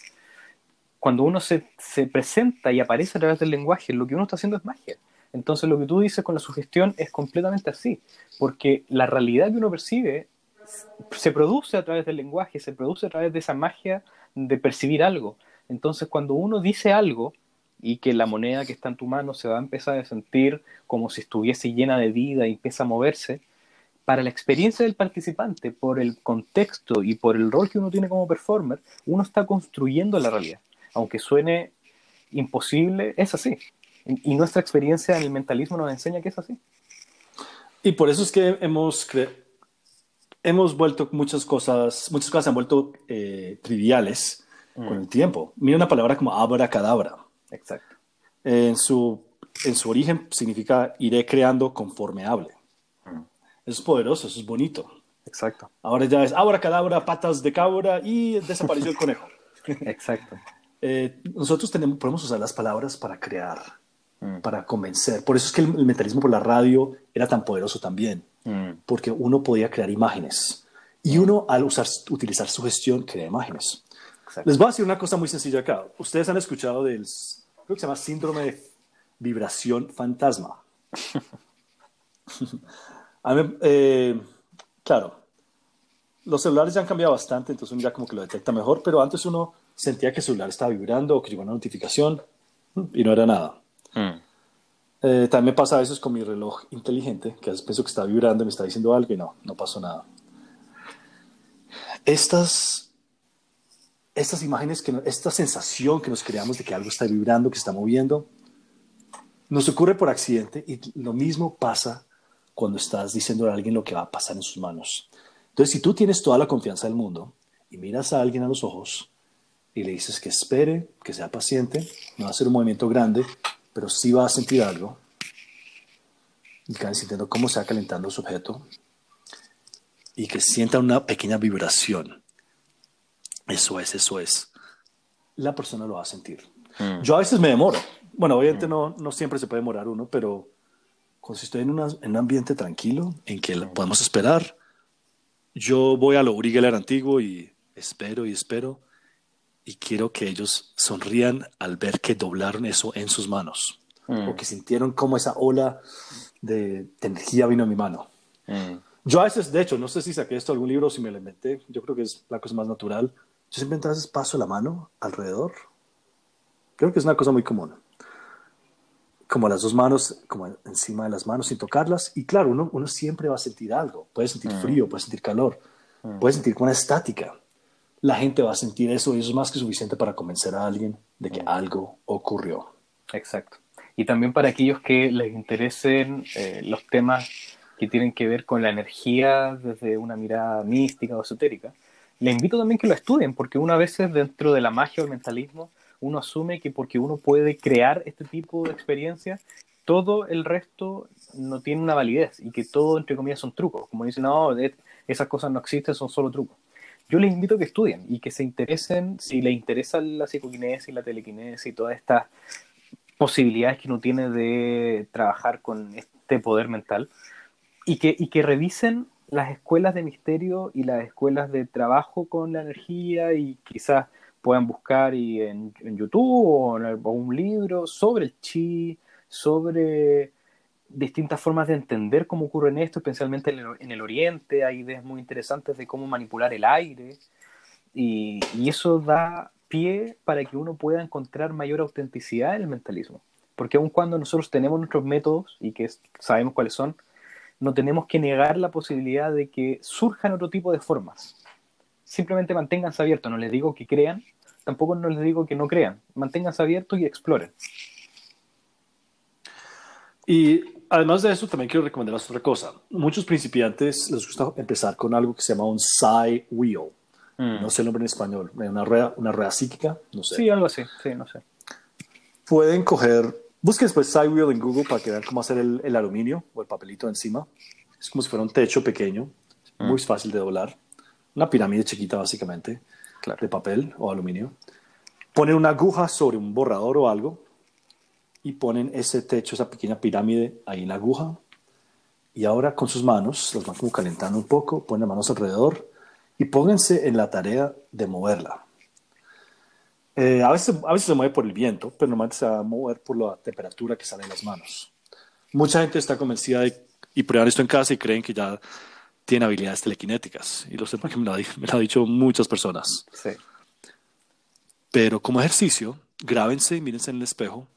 cuando uno se, se, presenta y aparece a través del lenguaje, lo que uno está haciendo es magia. Entonces lo que tú dices con la sugestión es completamente así, porque la realidad que uno percibe se produce a través del lenguaje, se produce a través de esa magia de percibir algo. Entonces cuando uno dice algo y que la moneda que está en tu mano se va a empezar a sentir como si estuviese llena de vida y empieza a moverse, para la experiencia del participante, por el contexto y por el rol que uno tiene como performer, uno está construyendo la realidad. Aunque suene imposible, es así. Y nuestra experiencia en el mentalismo nos enseña que es así. Y por eso es que hemos, hemos vuelto muchas cosas, muchas cosas han vuelto eh, triviales con el tiempo. Mira una palabra como abracadabra. Exacto. En su, en su origen significa iré creando conforme hable. Eso es poderoso, eso es bonito. Exacto. Ahora ya es ahora cadabra, patas de cabra y desapareció el conejo. Exacto. Eh, nosotros tenemos, podemos usar las palabras para crear, mm. para convencer. Por eso es que el, mentalismo por la radio era tan poderoso también, mm. porque uno podía crear imágenes y uno al usar, utilizar su gestión crea imágenes. Les voy a decir una cosa muy sencilla acá. Ustedes han escuchado del, creo que se llama síndrome de vibración fantasma. Eh, claro, los celulares ya han cambiado bastante, entonces uno ya como que lo detecta mejor, pero antes uno sentía que el celular estaba vibrando o que llegó una notificación y no era nada. Mm. Eh, también me pasa a veces con mi reloj inteligente, que a veces pienso que está vibrando y me está diciendo algo y no, no pasó nada. Estas, estas imágenes, que esta sensación que nos creamos de que algo está vibrando, que está moviendo, nos ocurre por accidente y lo mismo pasa cuando estás diciendo a alguien lo que va a pasar en sus manos. Entonces, si tú tienes toda la confianza del mundo y miras a alguien a los ojos y le dices que espere, que sea paciente, no va a ser un movimiento grande, pero sí va a sentir algo, y que sintiendo cómo se va calentando su objeto, y que sienta una pequeña vibración. Eso es, eso es. La persona lo va a sentir. Mm. Yo a veces me demoro. Bueno, obviamente mm. no, no siempre se puede demorar uno, pero cuando estoy en, un ambiente tranquilo, en que podemos esperar, yo voy a lo Uri Geller antiguo y espero y espero y quiero que ellos sonrían al ver que doblaron eso en sus manos mm. o que sintieron como esa ola de, energía vino a mi mano. Mm. Yo a veces, de hecho, no sé si saqué esto de algún libro o si me lo inventé, yo creo que es la cosa más natural. Yo siempre veces paso la mano alrededor. Creo que es una cosa muy común como las dos manos, como encima de las manos sin tocarlas. Y claro, uno, uno siempre va a sentir algo. Puede sentir mm. frío, puede sentir calor, mm. puede sentir como una estática. La gente va a sentir eso y eso es más que suficiente para convencer a alguien de que mm. algo ocurrió. Exacto. Y también para aquellos que les interesen eh, los temas que tienen que ver con la energía desde una mirada mística o esotérica, les invito también que lo estudien, porque una vez dentro de la magia o el mentalismo uno asume que porque uno puede crear este tipo de experiencias, todo el resto no tiene una validez y que todo, entre comillas, son trucos. Como dicen, no, esas cosas no existen, son solo trucos. Yo les invito a que estudien y que se interesen, si les interesa la psicoquinesis, la telequinesis y todas estas posibilidades que uno tiene de trabajar con este poder mental, y que, y que revisen las escuelas de misterio y las escuelas de trabajo con la energía y quizás puedan buscar y en, YouTube o en un libro sobre el chi, sobre distintas formas de entender cómo ocurre en esto, especialmente en el, Oriente. Hay ideas muy interesantes de cómo manipular el aire y, y eso da pie para que uno pueda encontrar mayor autenticidad en el mentalismo. Porque aun cuando nosotros tenemos nuestros métodos y que sabemos cuáles son, no tenemos que negar la posibilidad de que surjan otro tipo de formas. Simplemente manténganse abiertos, no les digo que crean, tampoco no les digo que no crean, manténganse abiertos y exploren. Y además de eso, también quiero recomendarles otra cosa. Muchos principiantes les gusta empezar con algo que se llama un Psi Wheel. Mm. No sé el nombre en español. Una rueda, una rueda psíquica, no sé. Sí, algo así. Sí, no sé. Pueden coger Busquen después Sidewheel en Google para que vean cómo hacer el, aluminio o el papelito encima. Es como si fuera un techo pequeño, muy mm. fácil de doblar. Una pirámide chiquita, básicamente, de papel o aluminio. Ponen una aguja sobre un borrador o algo y ponen ese techo, esa pequeña pirámide ahí en la aguja. Y ahora con sus manos, las van como calentando un poco, ponen las manos alrededor y pónganse en la tarea de moverla. Eh, a, veces, a veces se mueve por el viento, pero normalmente se va a mover por la temperatura que sale en las manos. Mucha gente está convencida de, y prueban esto en casa y creen que ya tiene habilidades telequinéticas. Y lo sé porque me lo, me lo han dicho muchas personas. Sí. Pero como ejercicio, grábense y mírense en el espejo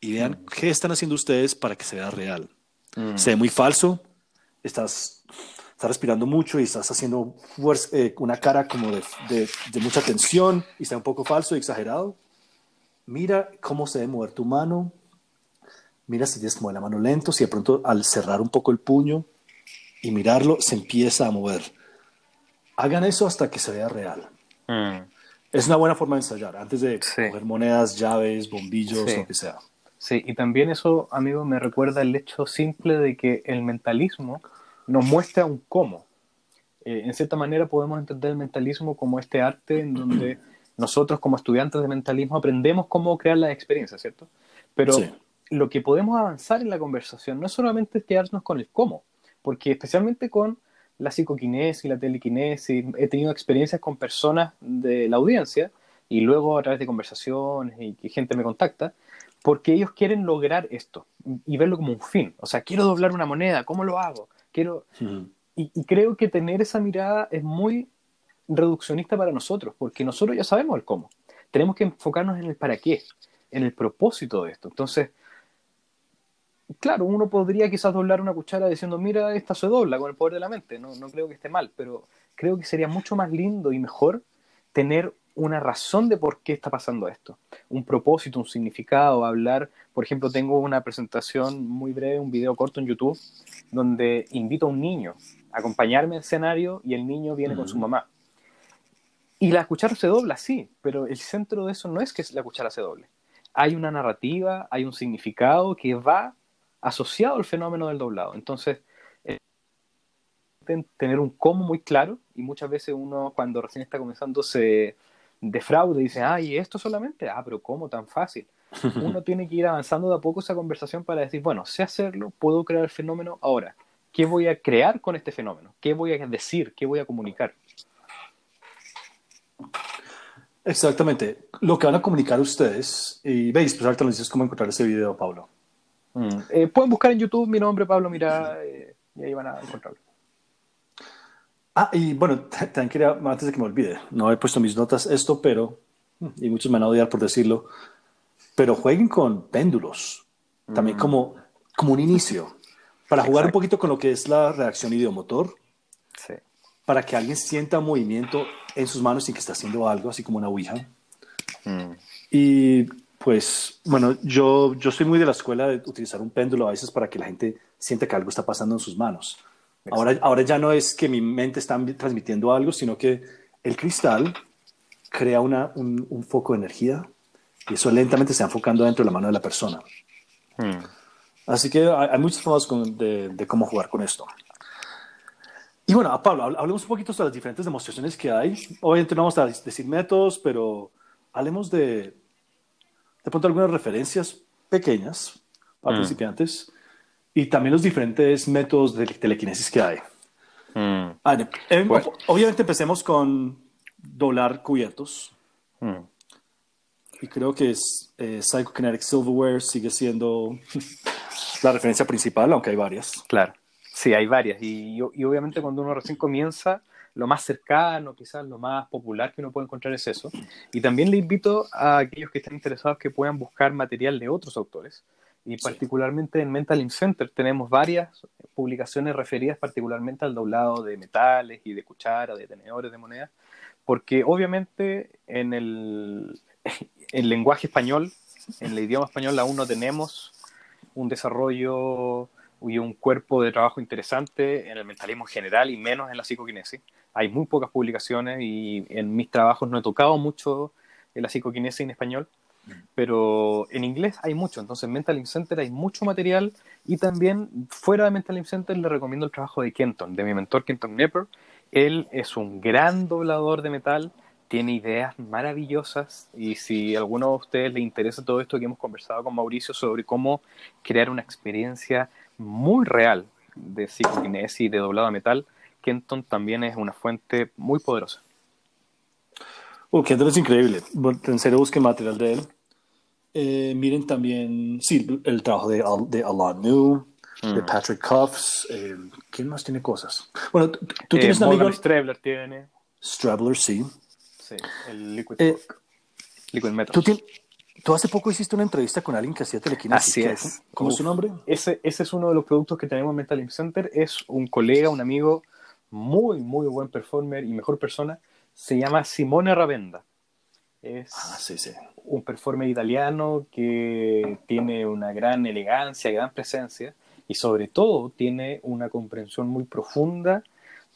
y vean mm. qué están haciendo ustedes para que se vea real. Mm. Se ve muy falso, estás estás respirando mucho y estás haciendo eh, una cara como de, de, mucha tensión y está un poco falso y exagerado, mira cómo se debe mover tu mano, mira si tienes que mover la mano lento, si de pronto al cerrar un poco el puño y mirarlo se empieza a mover. Hagan eso hasta que se vea real. Mm. Es una buena forma de ensayar, antes de mover monedas, llaves, bombillos, lo que sea. Sí, y también eso, amigo, me recuerda el hecho simple de que el mentalismo nos muestra un cómo. Eh, en cierta manera podemos entender el mentalismo como este arte en donde nosotros como estudiantes de mentalismo aprendemos cómo crear las experiencias, ¿cierto? Pero lo que podemos avanzar en la conversación no es solamente quedarnos con el cómo, porque especialmente con la psicoquinesis, la telequinesis, he tenido experiencias con personas de la audiencia y luego a través de conversaciones y que gente me contacta, porque ellos quieren lograr esto y verlo como un fin. O sea, quiero doblar una moneda, ¿cómo lo hago? Quiero, y, creo que tener esa mirada es muy reduccionista para nosotros, porque nosotros ya sabemos el cómo. Tenemos que enfocarnos en el para qué, en el propósito de esto. Entonces, claro, uno podría quizás doblar una cuchara diciendo, mira, esta se dobla con el poder de la mente. No, no creo que esté mal, pero creo que sería mucho más lindo y mejor tener una razón de por qué está pasando esto, un propósito, un significado, hablar, por ejemplo, tengo una presentación muy breve, un video corto en YouTube, donde invito a un niño a acompañarme al escenario y el niño viene con su mamá. Y la cuchara se dobla, sí, pero el centro de eso no es que la cuchara se doble. Hay una narrativa, hay un significado que va asociado al fenómeno del doblado. Entonces, eh, tener un cómo muy claro y muchas veces uno cuando recién está comenzando se de fraude, dice, ah, ¿y esto solamente? Ah, pero ¿cómo tan fácil? Uno tiene que ir avanzando de a poco esa conversación para decir, bueno, sé hacerlo, puedo crear el fenómeno, ahora, ¿qué voy a crear con este fenómeno? ¿Qué voy a decir? ¿Qué voy a comunicar? Exactamente. Lo que van a comunicar ustedes, y veis, pues ahorita nos dices cómo encontrar ese video, Pablo. Mm. Eh, pueden buscar en YouTube mi nombre, Pablo Mira, eh, y ahí van a encontrarlo. Ah, y bueno, también quería, antes de que me olvide, no he puesto mis notas esto, pero, y muchos me van a odiar por decirlo, pero jueguen con péndulos, también mm. como, como un inicio, para jugar un poquito con lo que es la reacción idiomotor, sí. para que alguien sienta movimiento en sus manos y que está haciendo algo, así como una ouija. Mm. Y pues, bueno, yo, yo soy muy de la escuela de utilizar un péndulo a veces para que la gente sienta que algo está pasando en sus manos. Ahora, ahora ya no es que mi mente está transmitiendo algo, sino que el cristal crea una, un, foco de energía y eso lentamente se va enfocando dentro de la mano de la persona. Hmm. Así que hay, muchas formas de, cómo jugar con esto. Y bueno, Pablo, hablemos un poquito sobre las diferentes demostraciones que hay. Obviamente no vamos a decir métodos, pero hablemos de, de pronto algunas referencias pequeñas para hmm. principiantes y también los diferentes métodos de telequinesis que hay. Mm. Ah, eh, obviamente empecemos con doblar cubiertos. Mm. Y creo que es eh, Psychokinetic Silverware sigue siendo la referencia principal, aunque hay varias. Claro, sí, hay varias. Y, y, obviamente cuando uno recién comienza, lo más cercano, quizás lo más popular que uno puede encontrar es eso. Y también le invito a aquellos que estén interesados que puedan buscar material de otros autores. Y particularmente en Mental Ink Center tenemos varias publicaciones referidas particularmente al doblado de metales y de cucharas, de tenedores de moneda, porque obviamente en el, el lenguaje español, en el idioma español aún no tenemos un desarrollo y un cuerpo de trabajo interesante en el mentalismo en general y menos en la psicoquinesis. Hay muy pocas publicaciones y en mis trabajos no he tocado mucho en la psicoquinesis en español, pero en inglés hay mucho. Entonces en Mental Ink Center hay mucho material y también fuera de Mental Ink Center le recomiendo el trabajo de Kenton, de mi mentor Kenton Nepper. Él es un gran doblador de metal tiene ideas maravillosas y si a alguno de ustedes le interesa todo esto que hemos conversado con Mauricio sobre cómo crear una experiencia muy real de psicoquinesis y de doblado a metal, Kenton también es una fuente muy poderosa. Uh, Kenton es increíble. En serio, busquen material de él. Eh, miren también, sí, el trabajo de, de Alan New, de mm. Patrick Cuffs. Eh, ¿Quién más tiene cosas? Bueno, tú tienes eh, un amigo. Strebler tiene. Strebler, sí. Sí, el Liquid, eh, Liquid Metal. ¿tú, hace poco hiciste una entrevista con alguien que hacía telequinesis. Así es. ¿Cómo es su nombre? Ese, ese es uno de los productos que tenemos en Metal Ink Center. Es un colega, un amigo, muy, muy buen performer y mejor persona. Se llama Simone Ravenda. Es ah, sí, sí. Un performer italiano que tiene una gran elegancia, gran presencia y sobre todo tiene una comprensión muy profunda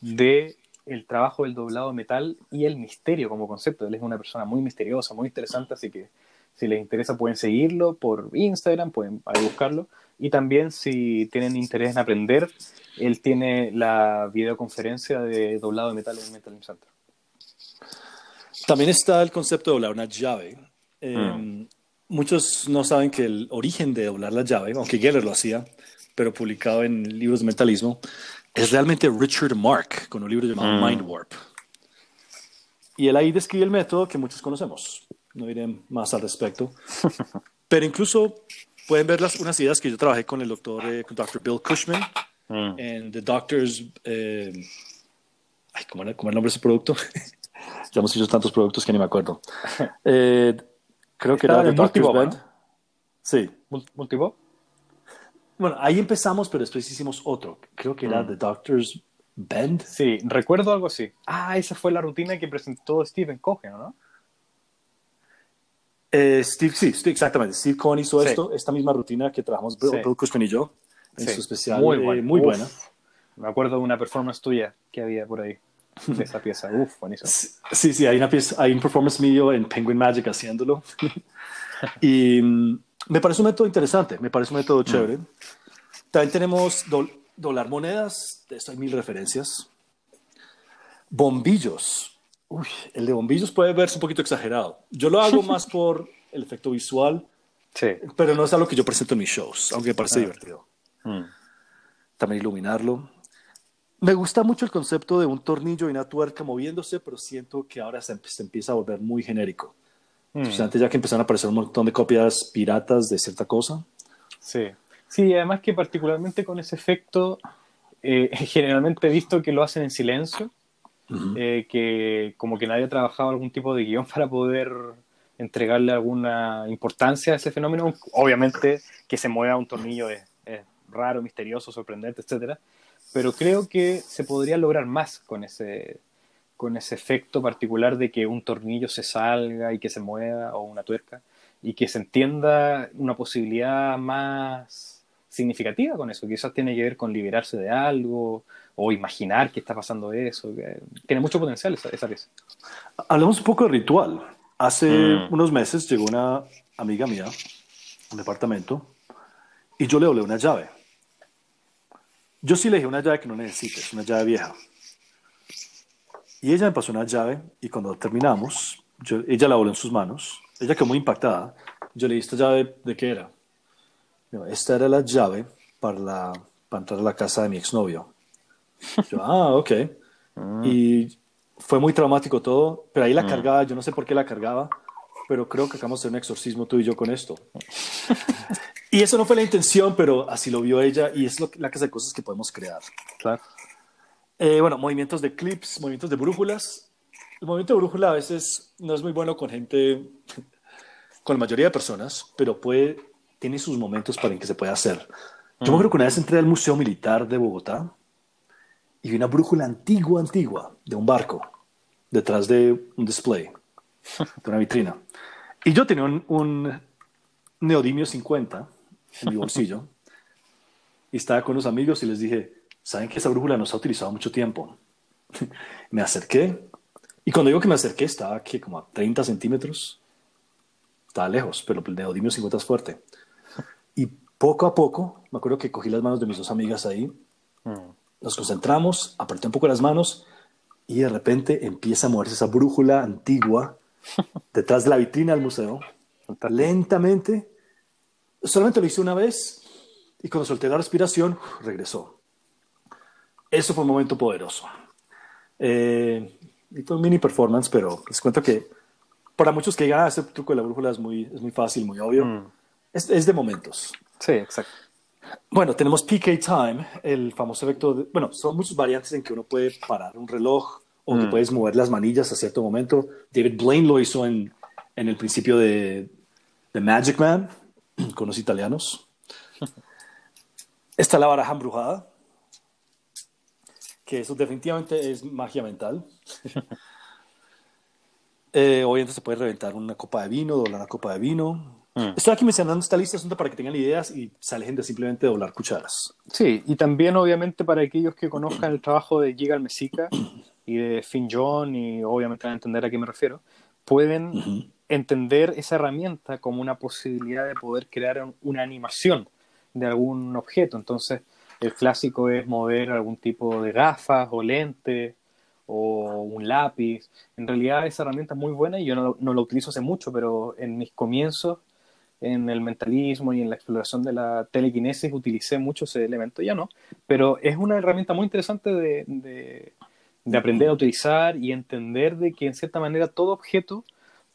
de el trabajo del doblado metal y el misterio como concepto. Él es una persona muy misteriosa, muy interesante, así que si les interesa pueden seguirlo por Instagram, pueden buscarlo. Y también si tienen interés en aprender, él tiene la videoconferencia de doblado de metal en Metal Center. También está el concepto de doblar una llave. Eh, mm. Muchos no saben que el origen de doblar la llave, aunque Geller lo hacía, pero publicado en libros de mentalismo, es realmente Richard Mark, con un libro llamado mm. Mind Warp. Y él ahí describe el método que muchos conocemos. No diré más al respecto. Pero incluso pueden ver las, unas ideas que yo trabajé con el doctor, eh, Dr. Bill Cushman mm. en The Doctors. Eh, ¿cómo, era, el nombre de ese producto? ya hemos hecho tantos productos que ni me acuerdo. Eh, creo que era The Doctor's Bend. Sí. ¿Multibob? Bueno, ahí empezamos, pero después hicimos otro. Creo que era mm. The Doctor's Bend. Sí, recuerdo algo así. Ah, esa fue la rutina que presentó Stephen Cohen, ¿no? Eh, Steve, sí, exactamente. Steve Cohen hizo esto, esta misma rutina que trabajamos Bill, Cushman y yo en su especial. Muy, eh, muy buena. Me acuerdo de una performance tuya que había por ahí de esa pieza. Uf, buenísimo. Sí, sí, hay, una pieza, hay un performance mío en Penguin Magic haciéndolo. y mm, me parece un método interesante, me parece un método chévere. También tenemos dólar monedas, de esto hay mil referencias. Bombillos. Uy, el de bombillos puede verse un poquito exagerado. Yo lo hago más por el efecto visual, sí. pero no es algo que yo presento en mis shows, aunque me parece ah. divertido. Mm. También iluminarlo. Me gusta mucho el concepto de un tornillo y una tuerca moviéndose, pero siento que ahora se empieza a volver muy genérico. Mm. antes ya que empezaron a aparecer un montón de copias piratas de cierta cosa. Sí, sí, además que particularmente con ese efecto, eh, generalmente he visto que lo hacen en silencio, eh, que como que nadie ha trabajado algún tipo de guion para poder entregarle alguna importancia a ese fenómeno. Obviamente que se mueva un tornillo es, es raro, misterioso, sorprendente, etcétera, pero creo que se podría lograr más con ese con ese efecto particular de que un tornillo se salga y que se mueva o una tuerca y que se entienda una posibilidad más significativa con eso. Quizás tiene que ver con liberarse de algo o imaginar que está pasando eso. Tiene mucho potencial esa, esa pieza. Hablamos un poco de ritual. Hace mm. unos meses llegó una amiga mía a un departamento y yo le doblé una llave. Yo sí le dije una llave que no necesites, una llave vieja. Y ella me pasó una llave y cuando terminamos, ella la voló en sus manos. Ella quedó muy impactada. Yo le dije, ¿esta llave de qué era? Esta era la llave para, la, para entrar a la casa de mi exnovio. Yo, ah, ok. Mm. Y fue muy traumático todo, pero ahí la Mm. cargaba, yo no sé por qué la cargaba, pero creo que acabamos de hacer un exorcismo tú y yo con esto. y eso no fue la intención, pero así lo vio ella y es lo, la clase de cosas que podemos crear. Claro. Eh, bueno, movimientos de clips, movimientos de brújulas. El movimiento de brújula a veces no es muy bueno con gente, con la mayoría de personas, pero puede, tiene sus momentos para en que se puede hacer. Yo me acuerdo que una vez entré al Museo Militar de Bogotá y vi una brújula antigua, antigua, de un barco, detrás de un display, de una vitrina. Y yo tenía un, un neodimio 50 en mi bolsillo y estaba con unos amigos y les dije, ¿saben que esa brújula no se ha utilizado mucho tiempo? me acerqué y cuando digo que me acerqué estaba aquí como a 30 centímetros. Estaba lejos, pero el neodimio 50 es fuerte. Y poco a poco, me acuerdo que cogí las manos de mis dos amigas ahí, Mm. nos concentramos, apreté un poco las manos y de repente empieza a moverse esa brújula antigua detrás de la vitrina del museo, lentamente. Solamente lo hice una vez y cuando solté la respiración, regresó. Eso fue un momento poderoso. Eh, y fue un mini performance, pero les cuento que para muchos que digan, ah, ese truco de la brújula es muy, es muy fácil, muy obvio, Mm. es, es de momentos. Sí, exacto. Bueno, tenemos PK Time, el famoso efecto. De, bueno, son muchas variantes en que uno puede parar un reloj o que Mm. puedes mover las manillas a cierto momento. David Blaine lo hizo en, en el principio de, de Magic Man con los italianos. Está la baraja embrujada, que eso definitivamente es magia mental. Eh, obviamente se puede reventar una copa de vino, doblar una copa de vino. Mm. Estoy aquí mencionando esta lista para que tengan ideas y se alejen de simplemente doblar cucharas. Sí, y también obviamente para aquellos que conozcan el trabajo de Gigal Mesica y de Finn John y obviamente van a entender a qué me refiero, pueden Ujú. Entender esa herramienta como una posibilidad de poder crear un- una animación de algún objeto. Entonces, el clásico es mover algún tipo de gafas o lente o un lápiz. En realidad esa herramienta es muy buena y yo no, no la utilizo hace mucho, pero en mis comienzos en el mentalismo y en la exploración de la telequinesis utilicé mucho ese elemento, ya no, pero es una herramienta muy interesante de- de aprender a utilizar y entender de que en cierta manera todo objeto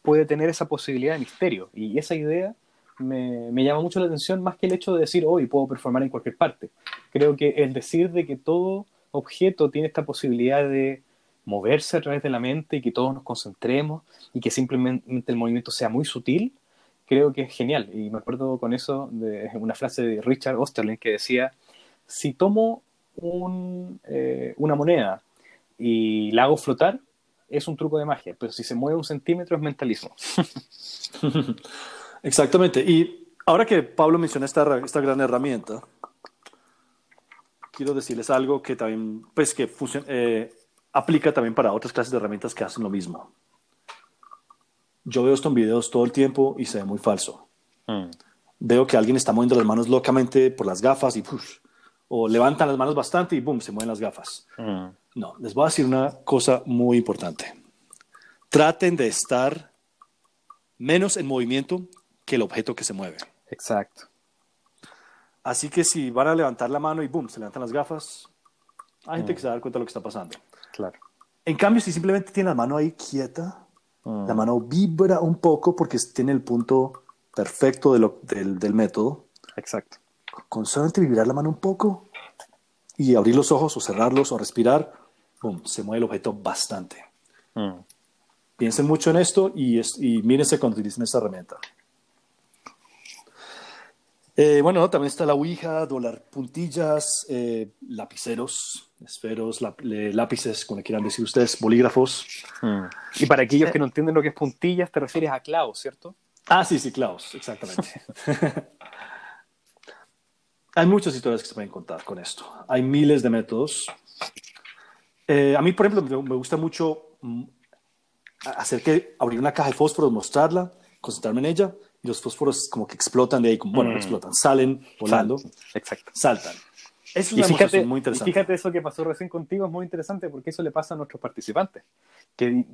puede tener esa posibilidad de misterio y esa idea me, me llama mucho la atención más que el hecho de decir hoy puedo performar en cualquier parte. Creo que el decir de que todo objeto tiene esta posibilidad de moverse a través de la mente y que todos nos concentremos y que simplemente el movimiento sea muy sutil, creo que es genial. Y me acuerdo con eso de una frase de Richard Osterlin que decía, si tomo un, eh, una moneda y la hago flotar, es un truco de magia, pero si se mueve un centímetro es mentalismo. Exactamente. Y ahora que Pablo menciona esta, esta gran herramienta, quiero decirles algo que también, pues, que funciona- eh, aplica también para otras clases de herramientas que hacen lo mismo. Yo veo esto en videos todo el tiempo y se ve muy falso. Veo que alguien está moviendo las manos locamente por las gafas y push, o levantan las manos bastante y boom, se mueven las gafas. No, les voy a decir una cosa muy importante. Traten de estar menos en movimiento que el objeto que se mueve. Exacto. Así que si van a levantar la mano y boom, se levantan las gafas, hay gente que se da cuenta de lo que está pasando. Claro. En cambio, si simplemente tiene la mano ahí quieta, Mm. la mano vibra un poco porque tiene el punto perfecto de lo- del, del método, Exacto. con solamente vibrar la mano un poco y abrir los ojos o cerrarlos o respirar, boom, se mueve el objeto bastante. Mm. Piensen mucho en esto y, es- y mírense cuando utilicen esta herramienta. Eh, bueno, también está la Ouija, dólar puntillas, eh, lapiceros, esferos, lap- le- lápices, como le quieran decir ustedes, bolígrafos. Mm. Y para aquellos que no entienden lo que es puntillas, te refieres a clavos, ¿cierto? Ah, sí, sí, clavos, exactamente. Hay muchas historias que se pueden contar con esto. Hay miles de métodos. Eh, a mí, por ejemplo, me gusta mucho mm, hacer que abrir una caja de fósforos, mostrarla, concentrarme en ella y los fósforos como que explotan de ahí, como, bueno, no Mm. explotan, salen volando, Exacto. saltan. Es Y una fíjate, demostración muy y interesante. fíjate eso que pasó recién contigo, es muy interesante porque eso le pasa a nuestros participantes. Que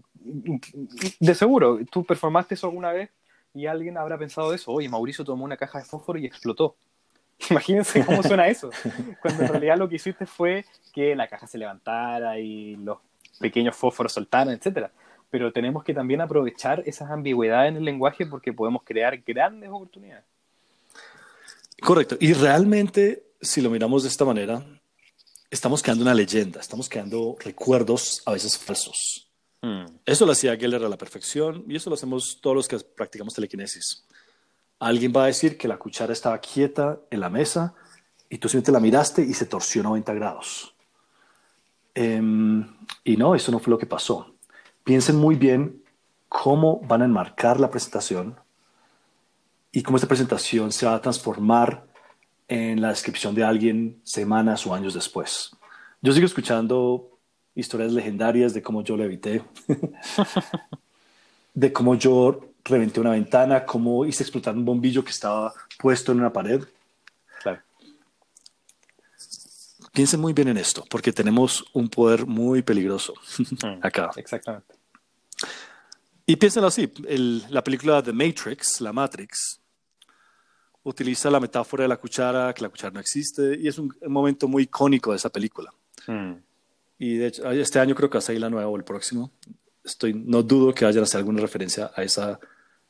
de seguro, tú performaste eso alguna vez y alguien habrá pensado eso. Oye, Mauricio tomó una caja de fósforo y explotó. Imagínense cómo suena eso. Cuando en realidad lo que hiciste fue que la caja se levantara y los pequeños fósforos soltaran, etcétera. Pero tenemos que también aprovechar esas ambigüedades en el lenguaje porque podemos crear grandes oportunidades. Correcto. Y realmente, si lo miramos de esta manera, estamos creando una leyenda, estamos creando recuerdos a veces falsos. Hmm. Eso lo hacía Geller a la perfección y eso lo hacemos todos los que practicamos telequinesis. Alguien va a decir que la cuchara estaba quieta en la mesa y tú simplemente la miraste y se torció 90 grados. Em, y no, eso no fue lo que pasó. Piensen muy bien cómo van a enmarcar la presentación y cómo esta presentación se va a transformar en la descripción de alguien semanas o años después. Yo sigo escuchando historias legendarias de cómo yo lo evité, de cómo yo reventé una ventana, cómo hice explotar un bombillo que estaba puesto en una pared. Claro. Piensen muy bien en esto, porque tenemos un poder muy peligroso mm, acá. Exactamente. Y piénsenlo así, la película The Matrix, la Matrix, utiliza la metáfora de la cuchara, que la cuchara no existe, y es un, momento muy icónico de esa película. Hmm. Y de hecho, este año creo que va a salir la nueva o el próximo. Estoy, no dudo que haya alguna referencia a esa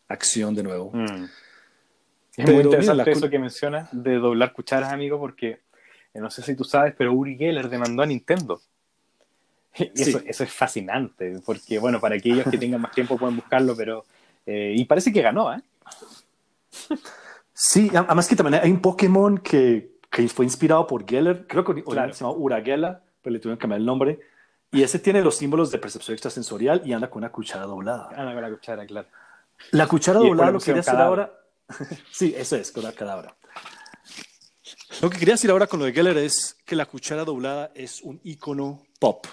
acción de nuevo. Hmm. Es muy interesante eso que mencionas de doblar cucharas, amigo, porque eh, no sé si tú sabes, pero Uri Geller demandó a Nintendo. eso, eso, es fascinante, porque, bueno, para aquellos que tengan más tiempo pueden buscarlo, pero. Eh, y parece que ganó, ¿eh? Sí, además que también hay un Pokémon que, que fue inspirado por Geller, creo que se llama Uragela, pero le tuvieron que cambiar el nombre. Y ese tiene los símbolos de percepción extrasensorial y anda con una cuchara doblada. Anda con la cuchara, claro. La cuchara doblada lo que quería hacer ahora. sí, eso es, con la cadabra. Lo que quería decir ahora con lo de Geller es que la cuchara doblada es un icono pop.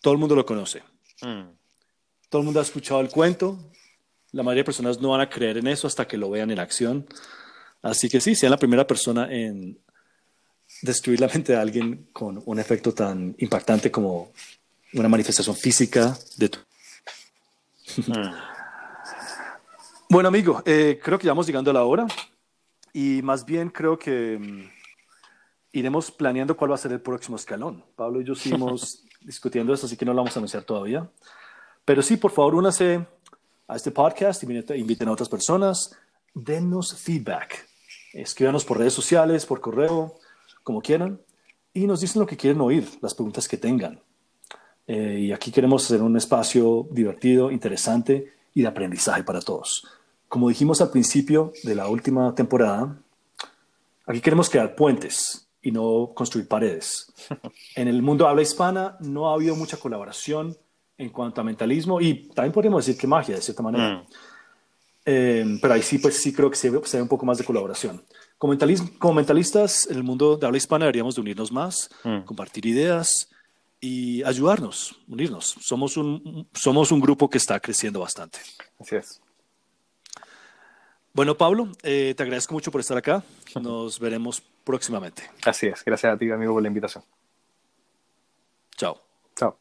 Todo el mundo lo conoce. Mm. Todo el mundo ha escuchado el cuento, la mayoría de personas no van a creer en eso hasta que lo vean en acción. Así que sí, sean la primera persona en destruir la mente de alguien con un efecto tan impactante como una manifestación física de tu... Hmm. bueno, amigo, eh, creo que ya vamos llegando a la hora y más bien creo que mm, iremos planeando cuál va a ser el próximo escalón. Pablo y yo seguimos discutiendo eso, así que no lo vamos a anunciar todavía. Pero sí, por favor, únase a este podcast, inviten a otras personas, denos feedback. Escríbanos por redes sociales, por correo, como quieran, y nos dicen lo que quieren oír, las preguntas que tengan. Eh, y aquí queremos hacer un espacio divertido, interesante y de aprendizaje para todos. Como dijimos al principio de la última temporada, aquí queremos crear puentes y no construir paredes. En el mundo habla hispana no ha habido mucha colaboración en cuanto a mentalismo y también podríamos decir que magia, de cierta manera. Mm. Eh, pero ahí sí, pues sí creo que se ve, se ve un poco más de colaboración. Como, mentalistas, en el mundo de habla hispana deberíamos de unirnos más, mm. compartir ideas y ayudarnos, unirnos. Somos un, somos un grupo que está creciendo bastante. Así es. Bueno, Pablo, eh, te agradezco mucho por estar acá. Nos veremos próximamente. Así es. Gracias a ti, amigo, por la invitación. Chao. Chao.